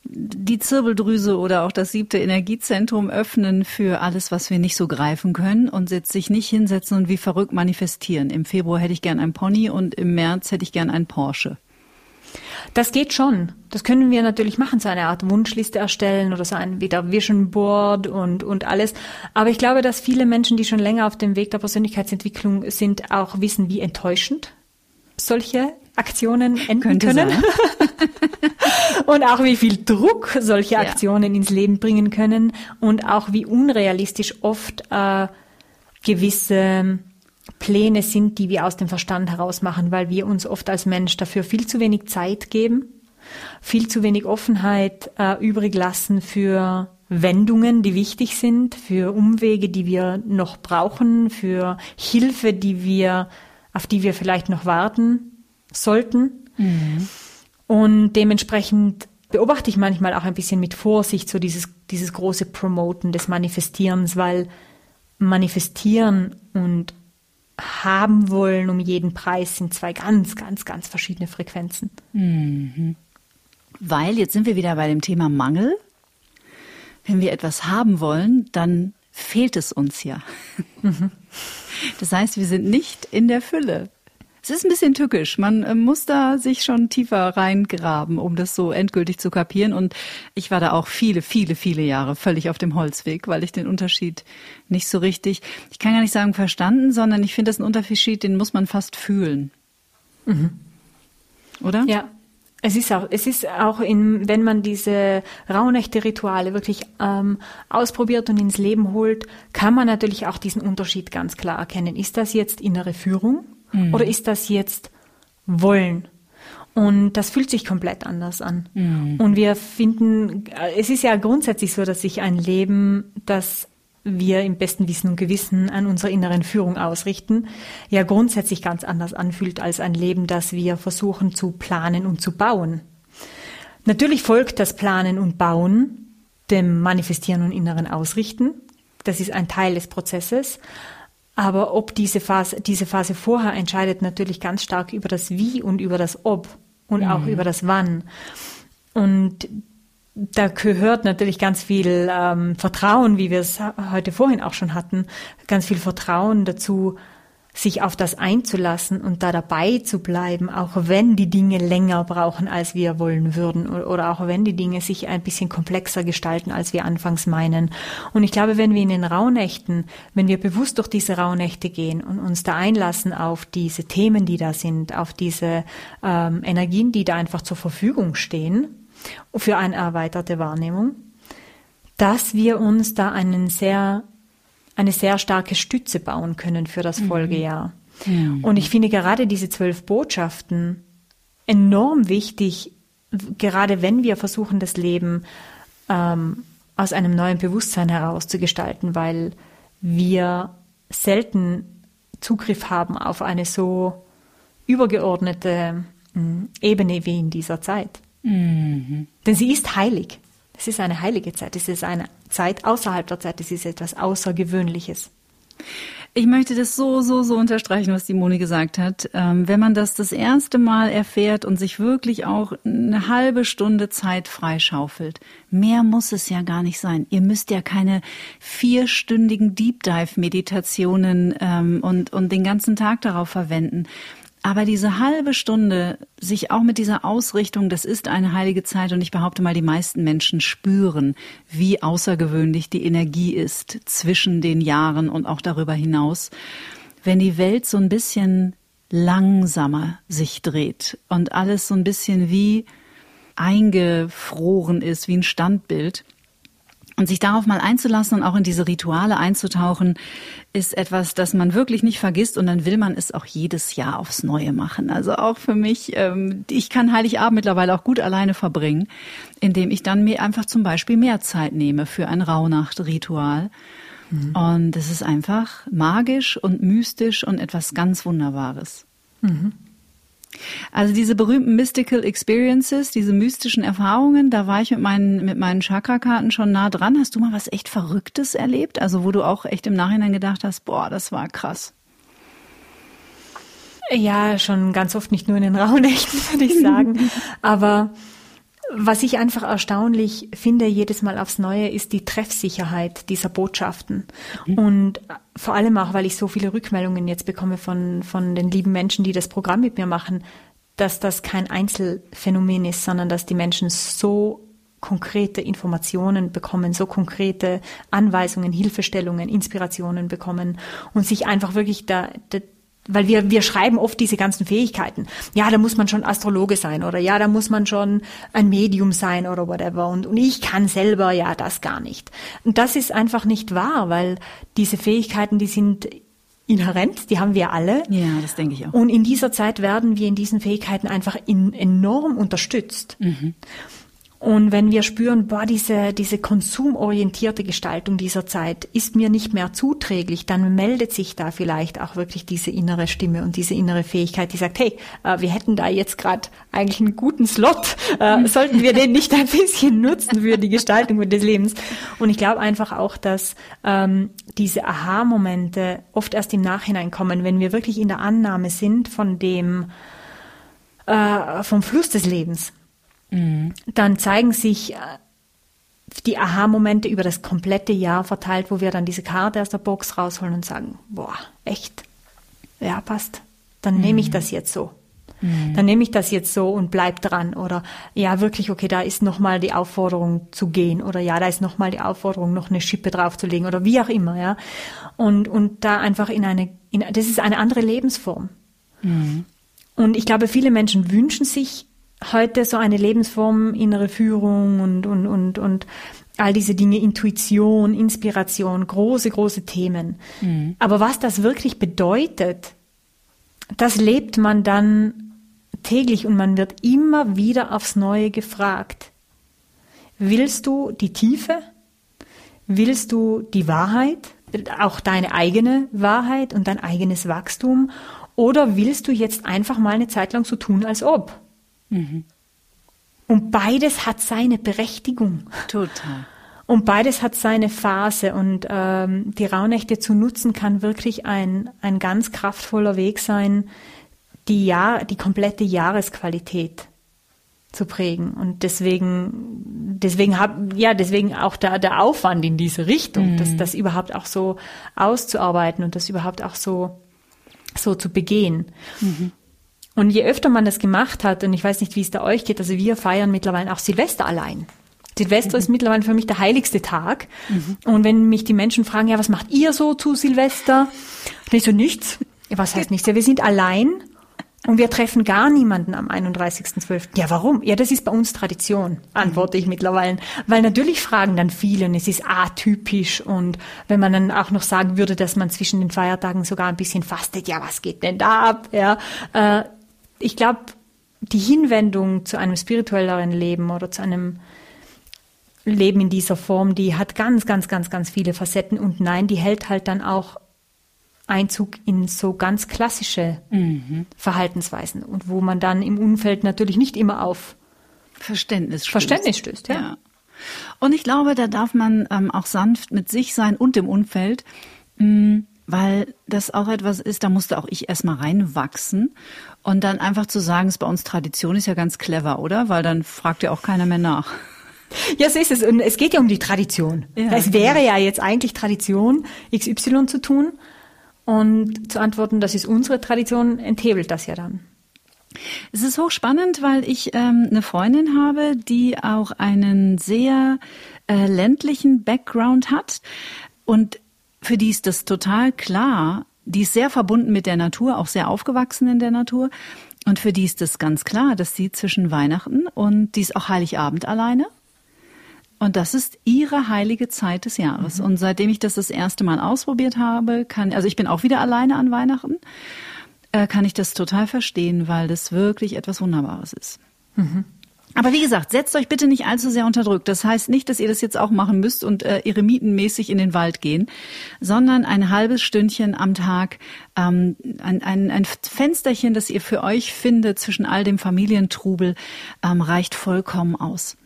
Speaker 3: die Zirbeldrüse oder auch das siebte Energiezentrum öffnen für alles, was wir nicht so greifen können und sich nicht hinsetzen und wie verrückt manifestieren. Im Februar hätte ich gern ein Pony und im März hätte ich gern ein Porsche.
Speaker 1: Das geht schon. Das können wir natürlich machen, so eine Art Wunschliste erstellen oder so ein wieder Vision Board und, und alles. Aber ich glaube, dass viele Menschen, die schon länger auf dem Weg der Persönlichkeitsentwicklung sind, auch wissen, wie enttäuschend solche Aktionen enden Könnte können. und auch wie viel Druck solche Aktionen ja. ins Leben bringen können und auch wie unrealistisch oft äh, gewisse Pläne sind, die wir aus dem Verstand heraus machen, weil wir uns oft als Mensch dafür viel zu wenig Zeit geben, viel zu wenig Offenheit äh, übrig lassen für Wendungen, die wichtig sind, für Umwege, die wir noch brauchen, für Hilfe, die wir, auf die wir vielleicht noch warten sollten. Mhm. Und dementsprechend beobachte ich manchmal auch ein bisschen mit Vorsicht so dieses, dieses große Promoten des Manifestierens, weil manifestieren und haben wollen um jeden Preis sind zwei ganz, ganz, ganz verschiedene Frequenzen.
Speaker 3: Mhm. Weil, jetzt sind wir wieder bei dem Thema Mangel. Wenn wir etwas haben wollen, dann fehlt es uns ja. Mhm. Das heißt, wir sind nicht in der Fülle. Es ist ein bisschen tückisch. Man äh, muss da sich schon tiefer reingraben, um das so endgültig zu kapieren. Und ich war da auch viele, viele, viele Jahre völlig auf dem Holzweg, weil ich den Unterschied nicht so richtig, ich kann gar nicht sagen verstanden, sondern ich finde das ein Unterschied, den muss man fast fühlen. Mhm. Oder?
Speaker 1: Ja, es ist auch, es ist auch in, wenn man diese Rauhnächte-Rituale wirklich ähm, ausprobiert und ins Leben holt, kann man natürlich auch diesen Unterschied ganz klar erkennen. Ist das jetzt innere Führung Mhm. Oder ist das jetzt Wollen? Und das fühlt sich komplett anders an. Mhm. Und wir finden, es ist ja grundsätzlich so, dass sich ein Leben, das wir im besten Wissen und Gewissen an unserer inneren Führung ausrichten, ja grundsätzlich ganz anders anfühlt als ein Leben, das wir versuchen zu planen und zu bauen. Natürlich folgt das Planen und Bauen dem Manifestieren und inneren Ausrichten. Das ist ein Teil des Prozesses. Aber ob diese Phase, diese Phase vorher entscheidet natürlich ganz stark über das Wie und über das Ob und mhm. auch über das Wann. Und da gehört natürlich ganz viel ähm, Vertrauen, wie wir es heute vorhin auch schon hatten, ganz viel Vertrauen dazu, sich auf das einzulassen und da dabei zu bleiben, auch wenn die Dinge länger brauchen, als wir wollen würden oder auch wenn die Dinge sich ein bisschen komplexer gestalten, als wir anfangs meinen. Und ich glaube, wenn wir in den Rauhnächten, wenn wir bewusst durch diese Rauhnächte gehen und uns da einlassen auf diese Themen, die da sind, auf diese ähm, Energien, die da einfach zur Verfügung stehen für eine erweiterte Wahrnehmung, dass wir uns da einen sehr eine sehr starke Stütze bauen können für das mhm. Folgejahr. Mhm. Und ich finde gerade diese zwölf Botschaften enorm wichtig, gerade wenn wir versuchen, das Leben ähm, aus einem neuen Bewusstsein heraus zu gestalten, weil wir selten Zugriff haben auf eine so übergeordnete Ebene wie in dieser Zeit. Mhm. Denn sie ist heilig. Es ist eine heilige Zeit. Es ist eine Zeit außerhalb der Zeit. Es ist etwas Außergewöhnliches.
Speaker 3: Ich möchte das so, so, so unterstreichen, was die Moni gesagt hat. Ähm, wenn man das das erste Mal erfährt und sich wirklich auch eine halbe Stunde Zeit freischaufelt, mehr muss es ja gar nicht sein. Ihr müsst ja keine vierstündigen Deep Dive Meditationen ähm, und, und den ganzen Tag darauf verwenden. Aber diese halbe Stunde, sich auch mit dieser Ausrichtung, das ist eine heilige Zeit und ich behaupte mal, die meisten Menschen spüren, wie außergewöhnlich die Energie ist zwischen den Jahren und auch darüber hinaus. Wenn die Welt so ein bisschen langsamer sich dreht und alles so ein bisschen wie eingefroren ist, wie ein Standbild, und sich darauf mal einzulassen und auch in diese Rituale einzutauchen, ist etwas, das man wirklich nicht vergisst und dann will man es auch jedes Jahr aufs Neue machen. Also auch für mich, ähm, ich kann Heiligabend mittlerweile auch gut alleine verbringen, indem ich dann mir einfach zum Beispiel mehr Zeit nehme für ein Rauhnachtritual. Mhm. Und es ist einfach magisch und mystisch und etwas ganz Wunderbares. Mhm. Also diese berühmten Mystical Experiences, diese mystischen Erfahrungen, da war ich mit meinen, mit meinen Chakra-Karten schon nah dran. Hast du mal was echt Verrücktes erlebt? Also wo du auch echt im Nachhinein gedacht hast, boah, das war krass.
Speaker 1: Ja, schon ganz oft nicht nur in den Rauhnächten, würde ich sagen. Aber was ich einfach erstaunlich finde, jedes Mal aufs Neue, ist die Treffsicherheit dieser Botschaften. Mhm. Und vor allem auch, weil ich so viele Rückmeldungen jetzt bekomme von, von den lieben Menschen, die das Programm mit mir machen, dass das kein Einzelfenomen ist, sondern dass die Menschen so konkrete Informationen bekommen, so konkrete Anweisungen, Hilfestellungen, Inspirationen bekommen und sich einfach wirklich da, da weil wir, wir schreiben oft diese ganzen Fähigkeiten. Ja, da muss man schon Astrologe sein oder ja, da muss man schon ein Medium sein oder whatever. Und, und ich kann selber ja das gar nicht. Und das ist einfach nicht wahr, weil diese Fähigkeiten, die sind inhärent, die haben wir alle.
Speaker 3: Ja, das denke ich auch.
Speaker 1: Und in dieser Zeit werden wir in diesen Fähigkeiten einfach in, enorm unterstützt. Mhm. Und wenn wir spüren, boah, diese, diese konsumorientierte Gestaltung dieser Zeit ist mir nicht mehr zuträglich, dann meldet sich da vielleicht auch wirklich diese innere Stimme und diese innere Fähigkeit, die sagt, hey, äh, wir hätten da jetzt gerade eigentlich einen guten Slot, äh, sollten wir den nicht ein bisschen nutzen für die Gestaltung des Lebens? Und ich glaube einfach auch, dass ähm, diese Aha-Momente oft erst im Nachhinein kommen, wenn wir wirklich in der Annahme sind von dem, äh, vom Fluss des Lebens dann zeigen sich äh, die Aha-Momente über das komplette Jahr verteilt, wo wir dann diese Karte aus der Box rausholen und sagen, boah, echt, ja, passt. Dann mhm. nehme ich mhm. das jetzt so. Mhm. Dann nehme ich das jetzt so und bleib dran. Oder ja, wirklich, okay, da ist nochmal die Aufforderung zu gehen. Oder ja, da ist nochmal die Aufforderung, noch eine Schippe draufzulegen. Oder wie auch immer, ja. Und, und da einfach in eine, in, das ist eine andere Lebensform. Mhm. Und ich glaube, viele Menschen wünschen sich heute so eine Lebensform, innere Führung und, und, und, und all diese Dinge, Intuition, Inspiration, große, große Themen. Mhm. Aber was das wirklich bedeutet, das lebt man dann täglich und man wird immer wieder aufs Neue gefragt. Willst du die Tiefe? Willst du die Wahrheit? Auch deine eigene Wahrheit und dein eigenes Wachstum? Oder willst du jetzt einfach mal eine Zeit lang so tun, als ob? Mhm. Und beides hat seine Berechtigung.
Speaker 3: Total.
Speaker 1: Und beides hat seine Phase und ähm, die Rauhnächte zu nutzen kann wirklich ein, ein ganz kraftvoller Weg sein, die, Jahr, die komplette Jahresqualität zu prägen. Und deswegen, deswegen hab, ja, deswegen auch der, der Aufwand in diese Richtung, mhm. das, das überhaupt auch so auszuarbeiten und das überhaupt auch so, so zu begehen. Mhm. Und je öfter man das gemacht hat, und ich weiß nicht, wie es da euch geht, also wir feiern mittlerweile auch Silvester allein. Silvester mhm. ist mittlerweile für mich der heiligste Tag. Mhm. Und wenn mich die Menschen fragen, ja, was macht ihr so zu Silvester? Dann ich so, nichts. Was heißt nichts? Ja, wir sind allein und wir treffen gar niemanden am 31.12. Ja, warum? Ja, das ist bei uns Tradition, antworte ich mittlerweile. Weil natürlich fragen dann viele und es ist atypisch und wenn man dann auch noch sagen würde, dass man zwischen den Feiertagen sogar ein bisschen fastet, ja, was geht denn da ab? Ja, äh, ich glaube, die Hinwendung zu einem spirituelleren Leben oder zu einem Leben in dieser Form, die hat ganz, ganz, ganz, ganz viele Facetten und nein, die hält halt dann auch Einzug in so ganz klassische mhm. Verhaltensweisen und wo man dann im Umfeld natürlich nicht immer auf
Speaker 3: Verständnis
Speaker 1: stößt. Verständnis stößt, ja. ja.
Speaker 3: Und ich glaube, da darf man ähm, auch sanft mit sich sein und dem Umfeld. Mh, mm, weil das auch etwas ist, da musste auch ich erstmal reinwachsen und dann einfach zu sagen, es ist bei uns Tradition, ist ja ganz clever, oder? Weil dann fragt ja auch keiner mehr nach.
Speaker 1: Ja, so ist es. Und es geht ja um die Tradition. Ja, es wäre ja. ja jetzt eigentlich Tradition, XY zu tun. Und zu antworten, das ist unsere Tradition, enthebelt das ja dann.
Speaker 3: Es ist hochspannend, weil ich ähm, eine Freundin habe, die auch einen sehr äh, ländlichen Background hat und für die ist das total klar. Die ist sehr verbunden mit der Natur, auch sehr aufgewachsen in der Natur. Und für die ist das ganz klar, dass sie zwischen Weihnachten und die ist auch Heiligabend alleine. Und das ist ihre heilige Zeit des Jahres. Mhm. Und seitdem ich das das erste Mal ausprobiert habe, kann, also ich bin auch wieder alleine an Weihnachten, äh, kann ich das total verstehen, weil das wirklich etwas Wunderbares ist. Mhm. Aber wie gesagt, setzt euch bitte nicht allzu sehr unter Druck. Das heißt nicht, dass ihr das jetzt auch machen müsst und äh, eremitenmäßig in den Wald gehen, sondern ein halbes Stündchen am Tag, ähm, ein, ein, ein Fensterchen, das ihr für euch findet zwischen all dem Familientrubel, ähm, reicht vollkommen aus.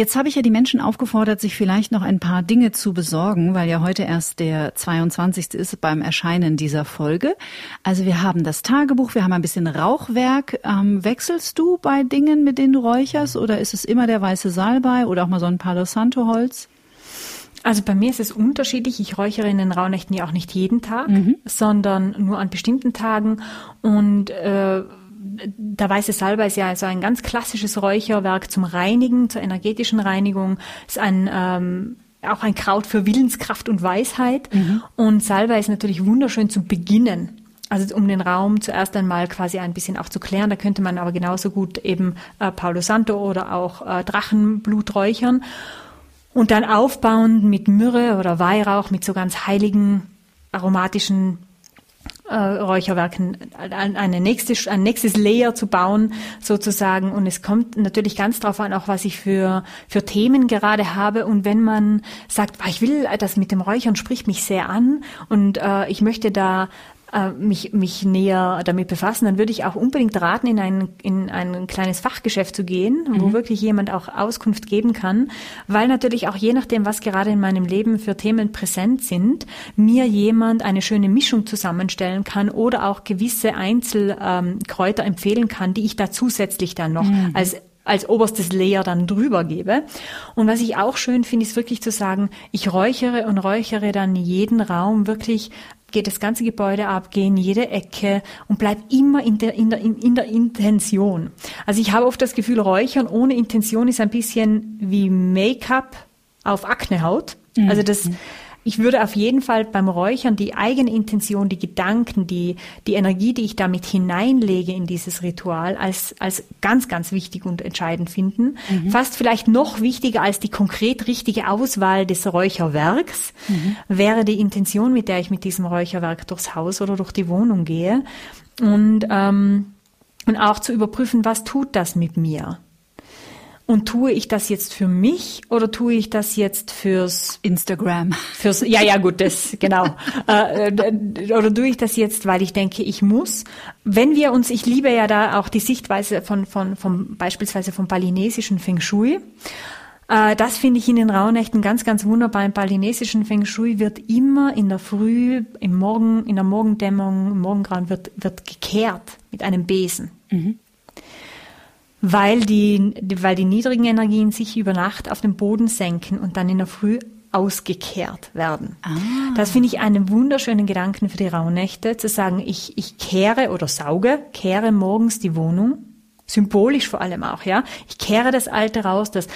Speaker 3: Jetzt habe ich ja die Menschen aufgefordert, sich vielleicht noch ein paar Dinge zu besorgen, weil ja heute erst der 22. ist beim Erscheinen dieser Folge. Also wir haben das Tagebuch, wir haben ein bisschen Rauchwerk. Ähm, wechselst du bei Dingen, mit denen du räucherst, oder ist es immer der weiße Salbei oder auch mal so ein Palo Santo Holz?
Speaker 1: Also bei mir ist es unterschiedlich. Ich räuchere in den Rauhnächten ja auch nicht jeden Tag, mhm. sondern nur an bestimmten Tagen und äh, der weiße Salbei ist ja also ein ganz klassisches Räucherwerk zum Reinigen, zur energetischen Reinigung. Ist ein ähm, auch ein Kraut für Willenskraft und Weisheit. Mhm. Und Salbei ist natürlich wunderschön zu beginnen. Also um den Raum zuerst einmal quasi ein bisschen auch zu klären. Da könnte man aber genauso gut eben äh, Paulo Santo oder auch äh, Drachenblut räuchern. Und dann aufbauend mit Myrrhe oder Weihrauch, mit so ganz heiligen aromatischen äh, Räucherwerken eine nächste, ein nächstes Layer zu bauen sozusagen. Und es kommt natürlich ganz drauf an, auch was ich für, für Themen gerade habe. Und wenn man sagt, ich will, das mit dem Räuchern spricht mich sehr an und äh, ich möchte da äh, mich, mich näher damit befassen, dann würde ich auch unbedingt raten, in ein, in ein kleines Fachgeschäft zu gehen, mhm. wo wirklich jemand auch Auskunft geben kann, weil natürlich auch je nachdem, was gerade in meinem Leben für Themen präsent sind, mir jemand eine schöne Mischung zusammenstellen kann oder auch gewisse Einzelkräuter ähm, empfehlen kann, die ich da zusätzlich dann noch mhm. als als oberstes Layer dann drüber gebe. Und was ich auch schön finde, ist wirklich zu sagen, ich räuchere und räuchere dann jeden Raum wirklich geht das ganze Gebäude ab, gehe in jede Ecke und bleib immer in der, in der, in der Intention. Also ich habe oft das Gefühl, Räuchern ohne Intention ist ein bisschen wie Make-up auf Aknehaut. Also das, mhm ich würde auf jeden Fall beim Räuchern die eigene Intention, die Gedanken, die, die Energie, die ich damit hineinlege in dieses Ritual, als, als ganz, ganz wichtig und entscheidend finden. Mhm. Fast vielleicht noch wichtiger als die konkret richtige Auswahl des Räucherwerks mhm. wäre die Intention, mit der ich mit diesem Räucherwerk durchs Haus oder durch die Wohnung gehe. Und, ähm, und auch zu überprüfen, was tut das mit mir? Und tue ich das jetzt für mich oder tue ich das jetzt fürs
Speaker 3: Instagram?
Speaker 1: Fürs ja ja gut das genau äh, äh, oder tue ich das jetzt, weil ich denke ich muss. Wenn wir uns, ich liebe ja da auch die Sichtweise von von vom beispielsweise vom balinesischen Feng Shui. Äh, das finde ich in den Rauhnächten ganz, ganz wunderbar. Im balinesischen Feng Shui wird immer in der Früh, im Morgen, in der Morgendämmerung, im Morgengrauen wird, wird gekehrt mit einem Besen. Mhm weil die, weil die niedrigen Energien sich über Nacht auf den Boden senken und dann in der Früh ausgekehrt werden. Ah. Das finde ich einen wunderschönen Gedanken für die Rauhnächte, zu sagen, ich, ich kehre oder sauge, kehre morgens die Wohnung, symbolisch vor allem auch, ja. Ich kehre das Alte raus, dass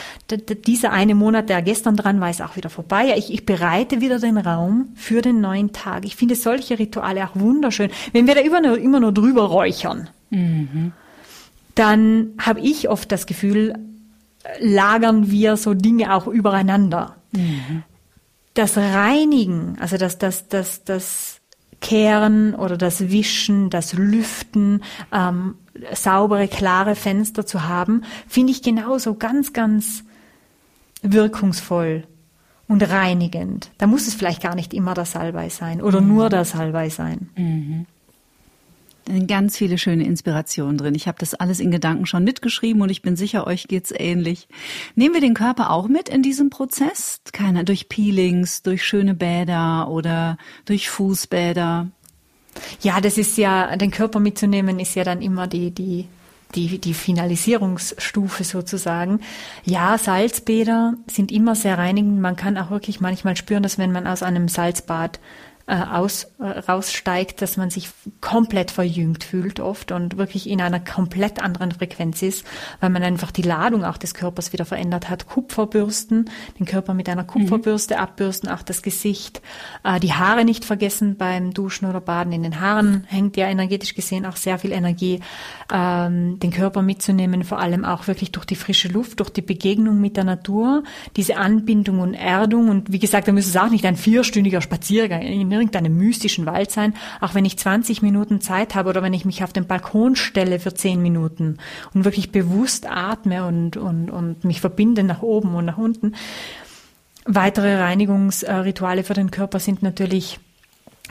Speaker 1: dieser eine Monat, der gestern dran war, ist auch wieder vorbei. Ich, ich bereite wieder den Raum für den neuen Tag. Ich finde solche Rituale auch wunderschön. Wenn wir da immer nur, immer nur drüber räuchern, mhm dann habe ich oft das Gefühl, lagern wir so Dinge auch übereinander. Mhm. Das Reinigen, also das, das, das, das Kehren oder das Wischen, das Lüften, ähm, saubere, klare Fenster zu haben, finde ich genauso ganz, ganz wirkungsvoll und reinigend. Da muss es vielleicht gar nicht immer der Salbei sein oder mhm. nur der Salbei sein. Mhm
Speaker 3: ganz viele schöne Inspirationen drin. Ich habe das alles in Gedanken schon mitgeschrieben und ich bin sicher, euch geht's ähnlich. Nehmen wir den Körper auch mit in diesem Prozess? Keiner durch Peelings, durch schöne Bäder oder durch Fußbäder?
Speaker 1: Ja, das ist ja, den Körper mitzunehmen ist ja dann immer die, die, die, die Finalisierungsstufe sozusagen. Ja, Salzbäder sind immer sehr reinigend. Man kann auch wirklich manchmal spüren, dass wenn man aus einem Salzbad äh, aus, äh, raussteigt, dass man sich komplett verjüngt fühlt oft und wirklich in einer komplett anderen Frequenz ist, weil man einfach die Ladung auch des Körpers wieder verändert hat. Kupferbürsten, den Körper mit einer Kupferbürste mhm. abbürsten, auch das Gesicht, äh, die Haare nicht vergessen beim Duschen oder Baden. In den Haaren hängt ja energetisch gesehen auch sehr viel Energie, ähm, den Körper mitzunehmen, vor allem auch wirklich durch die frische Luft, durch die Begegnung mit der Natur, diese Anbindung und Erdung und wie gesagt, da muss es auch nicht ein vierstündiger Spaziergang in irgendeinem mystischen Wald sein, auch wenn ich 20 Minuten Zeit habe oder wenn ich mich auf den Balkon stelle für 10 Minuten und wirklich bewusst atme und, und, und mich verbinde nach oben und nach unten. Weitere Reinigungsrituale für den Körper sind natürlich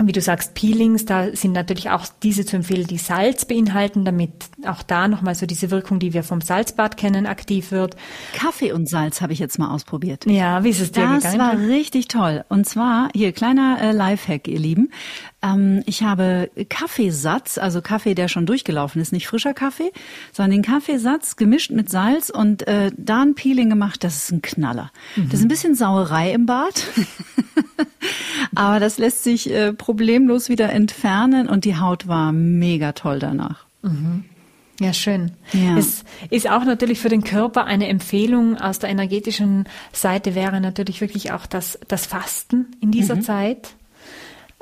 Speaker 1: wie du sagst, Peelings, da sind natürlich auch diese zu empfehlen, die Salz beinhalten, damit auch da nochmal so diese Wirkung, die wir vom Salzbad kennen, aktiv wird.
Speaker 3: Kaffee und Salz habe ich jetzt mal ausprobiert.
Speaker 1: Ja, wie ist es dir
Speaker 3: das gegangen? Das war richtig toll. Und zwar, hier, kleiner äh, Lifehack, ihr Lieben. Ähm, ich habe Kaffeesatz, also Kaffee, der schon durchgelaufen ist, nicht frischer Kaffee, sondern den Kaffeesatz gemischt mit Salz und äh, da ein Peeling gemacht. Das ist ein Knaller. Mhm. Das ist ein bisschen Sauerei im Bad. Aber das lässt sich äh, problemlos wieder entfernen und die Haut war mega toll danach.
Speaker 1: Mhm. Ja, schön. Ja. Es ist auch natürlich für den Körper eine Empfehlung aus der energetischen Seite wäre natürlich wirklich auch das, das Fasten in dieser mhm. Zeit.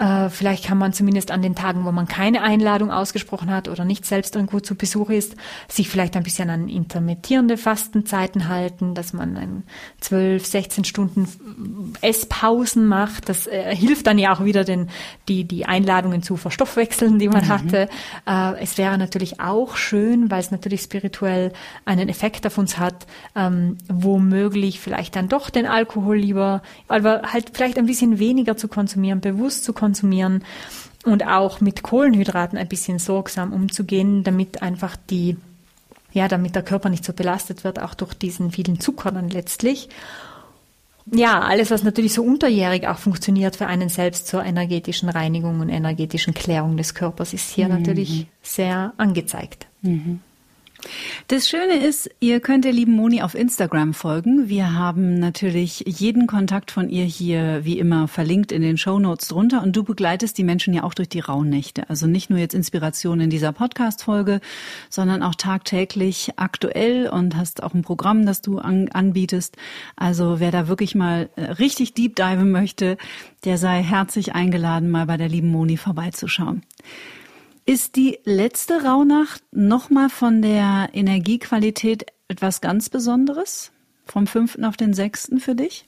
Speaker 1: Äh, vielleicht kann man zumindest an den Tagen, wo man keine Einladung ausgesprochen hat oder nicht selbst irgendwo zu Besuch ist, sich vielleicht ein bisschen an intermittierende Fastenzeiten halten, dass man ein 12, 16 Stunden Esspausen macht. Das äh, hilft dann ja auch wieder, den, die, die Einladungen zu verstoffwechseln, die man mhm. hatte. Äh, es wäre natürlich auch schön, weil es natürlich spirituell einen Effekt auf uns hat, ähm, womöglich vielleicht dann doch den Alkohol lieber, wir halt vielleicht ein bisschen weniger zu konsumieren, bewusst zu konsumieren, konsumieren und auch mit Kohlenhydraten ein bisschen sorgsam umzugehen, damit einfach die, ja, damit der Körper nicht so belastet wird, auch durch diesen vielen Zucker dann letztlich. Ja, alles, was natürlich so unterjährig auch funktioniert für einen selbst zur energetischen Reinigung und energetischen Klärung des Körpers, ist hier mhm. natürlich sehr angezeigt. Mhm.
Speaker 3: Das Schöne ist, ihr könnt der lieben Moni auf Instagram folgen. Wir haben natürlich jeden Kontakt von ihr hier wie immer verlinkt in den Show Notes drunter und du begleitest die Menschen ja auch durch die Rauhnächte. Also nicht nur jetzt Inspiration in dieser Podcast-Folge, sondern auch tagtäglich aktuell und hast auch ein Programm, das du an, anbietest. Also wer da wirklich mal äh, richtig deep diven möchte, der sei herzlich eingeladen, mal bei der lieben Moni vorbeizuschauen. Ist die letzte Rauhnacht nochmal von der Energiequalität etwas ganz Besonderes? Vom 5. auf den 6. für dich?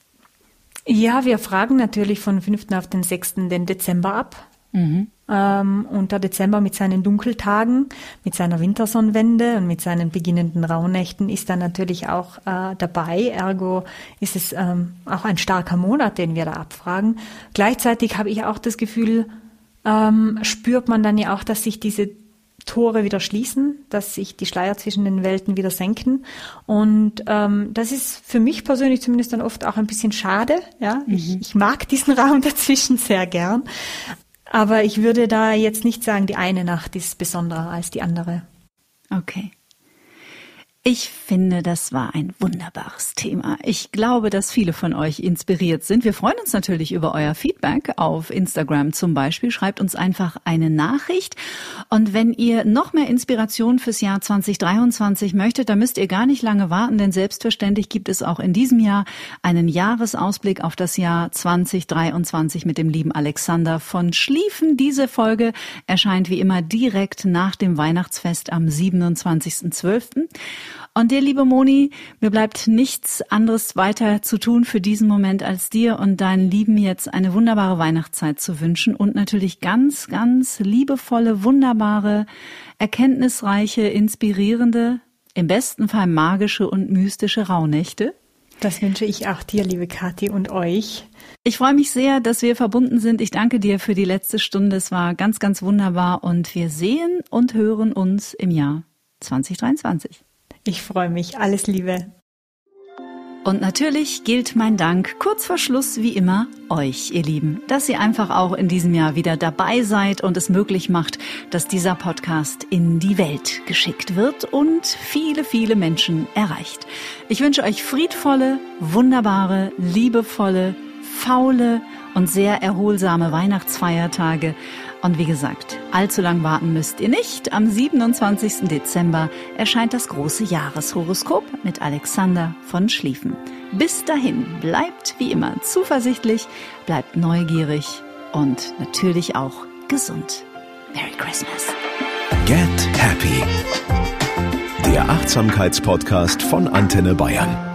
Speaker 1: Ja, wir fragen natürlich von 5. auf den 6. den Dezember ab. Mhm. Ähm, und der Dezember mit seinen Dunkeltagen, mit seiner Wintersonnenwende und mit seinen beginnenden Rauhnächten ist dann natürlich auch äh, dabei. Ergo ist es ähm, auch ein starker Monat, den wir da abfragen. Gleichzeitig habe ich auch das Gefühl, ähm, spürt man dann ja auch, dass sich diese Tore wieder schließen, dass sich die Schleier zwischen den Welten wieder senken. Und ähm, das ist für mich persönlich zumindest dann oft auch ein bisschen schade. Ja, mhm. ich, ich mag diesen Raum dazwischen sehr gern. Aber ich würde da jetzt nicht sagen, die eine Nacht ist besonderer als die andere.
Speaker 3: Okay. Ich finde, das war ein wunderbares Thema. Ich glaube, dass viele von euch inspiriert sind. Wir freuen uns natürlich über euer Feedback auf Instagram zum Beispiel. Schreibt uns einfach eine Nachricht. Und wenn ihr noch mehr Inspiration fürs Jahr 2023 möchtet, dann müsst ihr gar nicht lange warten, denn selbstverständlich gibt es auch in diesem Jahr einen Jahresausblick auf das Jahr 2023 mit dem lieben Alexander von Schlieffen. Diese Folge erscheint wie immer direkt nach dem Weihnachtsfest am 27.12. Und dir, liebe Moni, mir bleibt nichts anderes weiter zu tun für diesen Moment, als dir und deinen Lieben jetzt eine wunderbare Weihnachtszeit zu wünschen und natürlich ganz, ganz liebevolle, wunderbare, erkenntnisreiche, inspirierende, im besten Fall magische und mystische Rauhnächte.
Speaker 1: Das wünsche ich auch dir, liebe Kathi, und euch.
Speaker 3: Ich freue mich sehr, dass wir verbunden sind. Ich danke dir für die letzte Stunde. Es war ganz, ganz wunderbar und wir sehen und hören uns im Jahr 2023.
Speaker 1: Ich freue mich. Alles Liebe.
Speaker 3: Und natürlich gilt mein Dank kurz vor Schluss wie immer euch, ihr Lieben, dass ihr einfach auch in diesem Jahr wieder dabei seid und es möglich macht, dass dieser Podcast in die Welt geschickt wird und viele, viele Menschen erreicht. Ich wünsche euch friedvolle, wunderbare, liebevolle, faule und sehr erholsame Weihnachtsfeiertage. Und wie gesagt, allzu lang warten müsst ihr nicht. Am 27. Dezember erscheint das große Jahreshoroskop mit Alexander von Schlieffen. Bis dahin bleibt wie immer zuversichtlich, bleibt neugierig und natürlich auch gesund. Merry Christmas.
Speaker 2: Get Happy. Der Achtsamkeitspodcast von Antenne Bayern.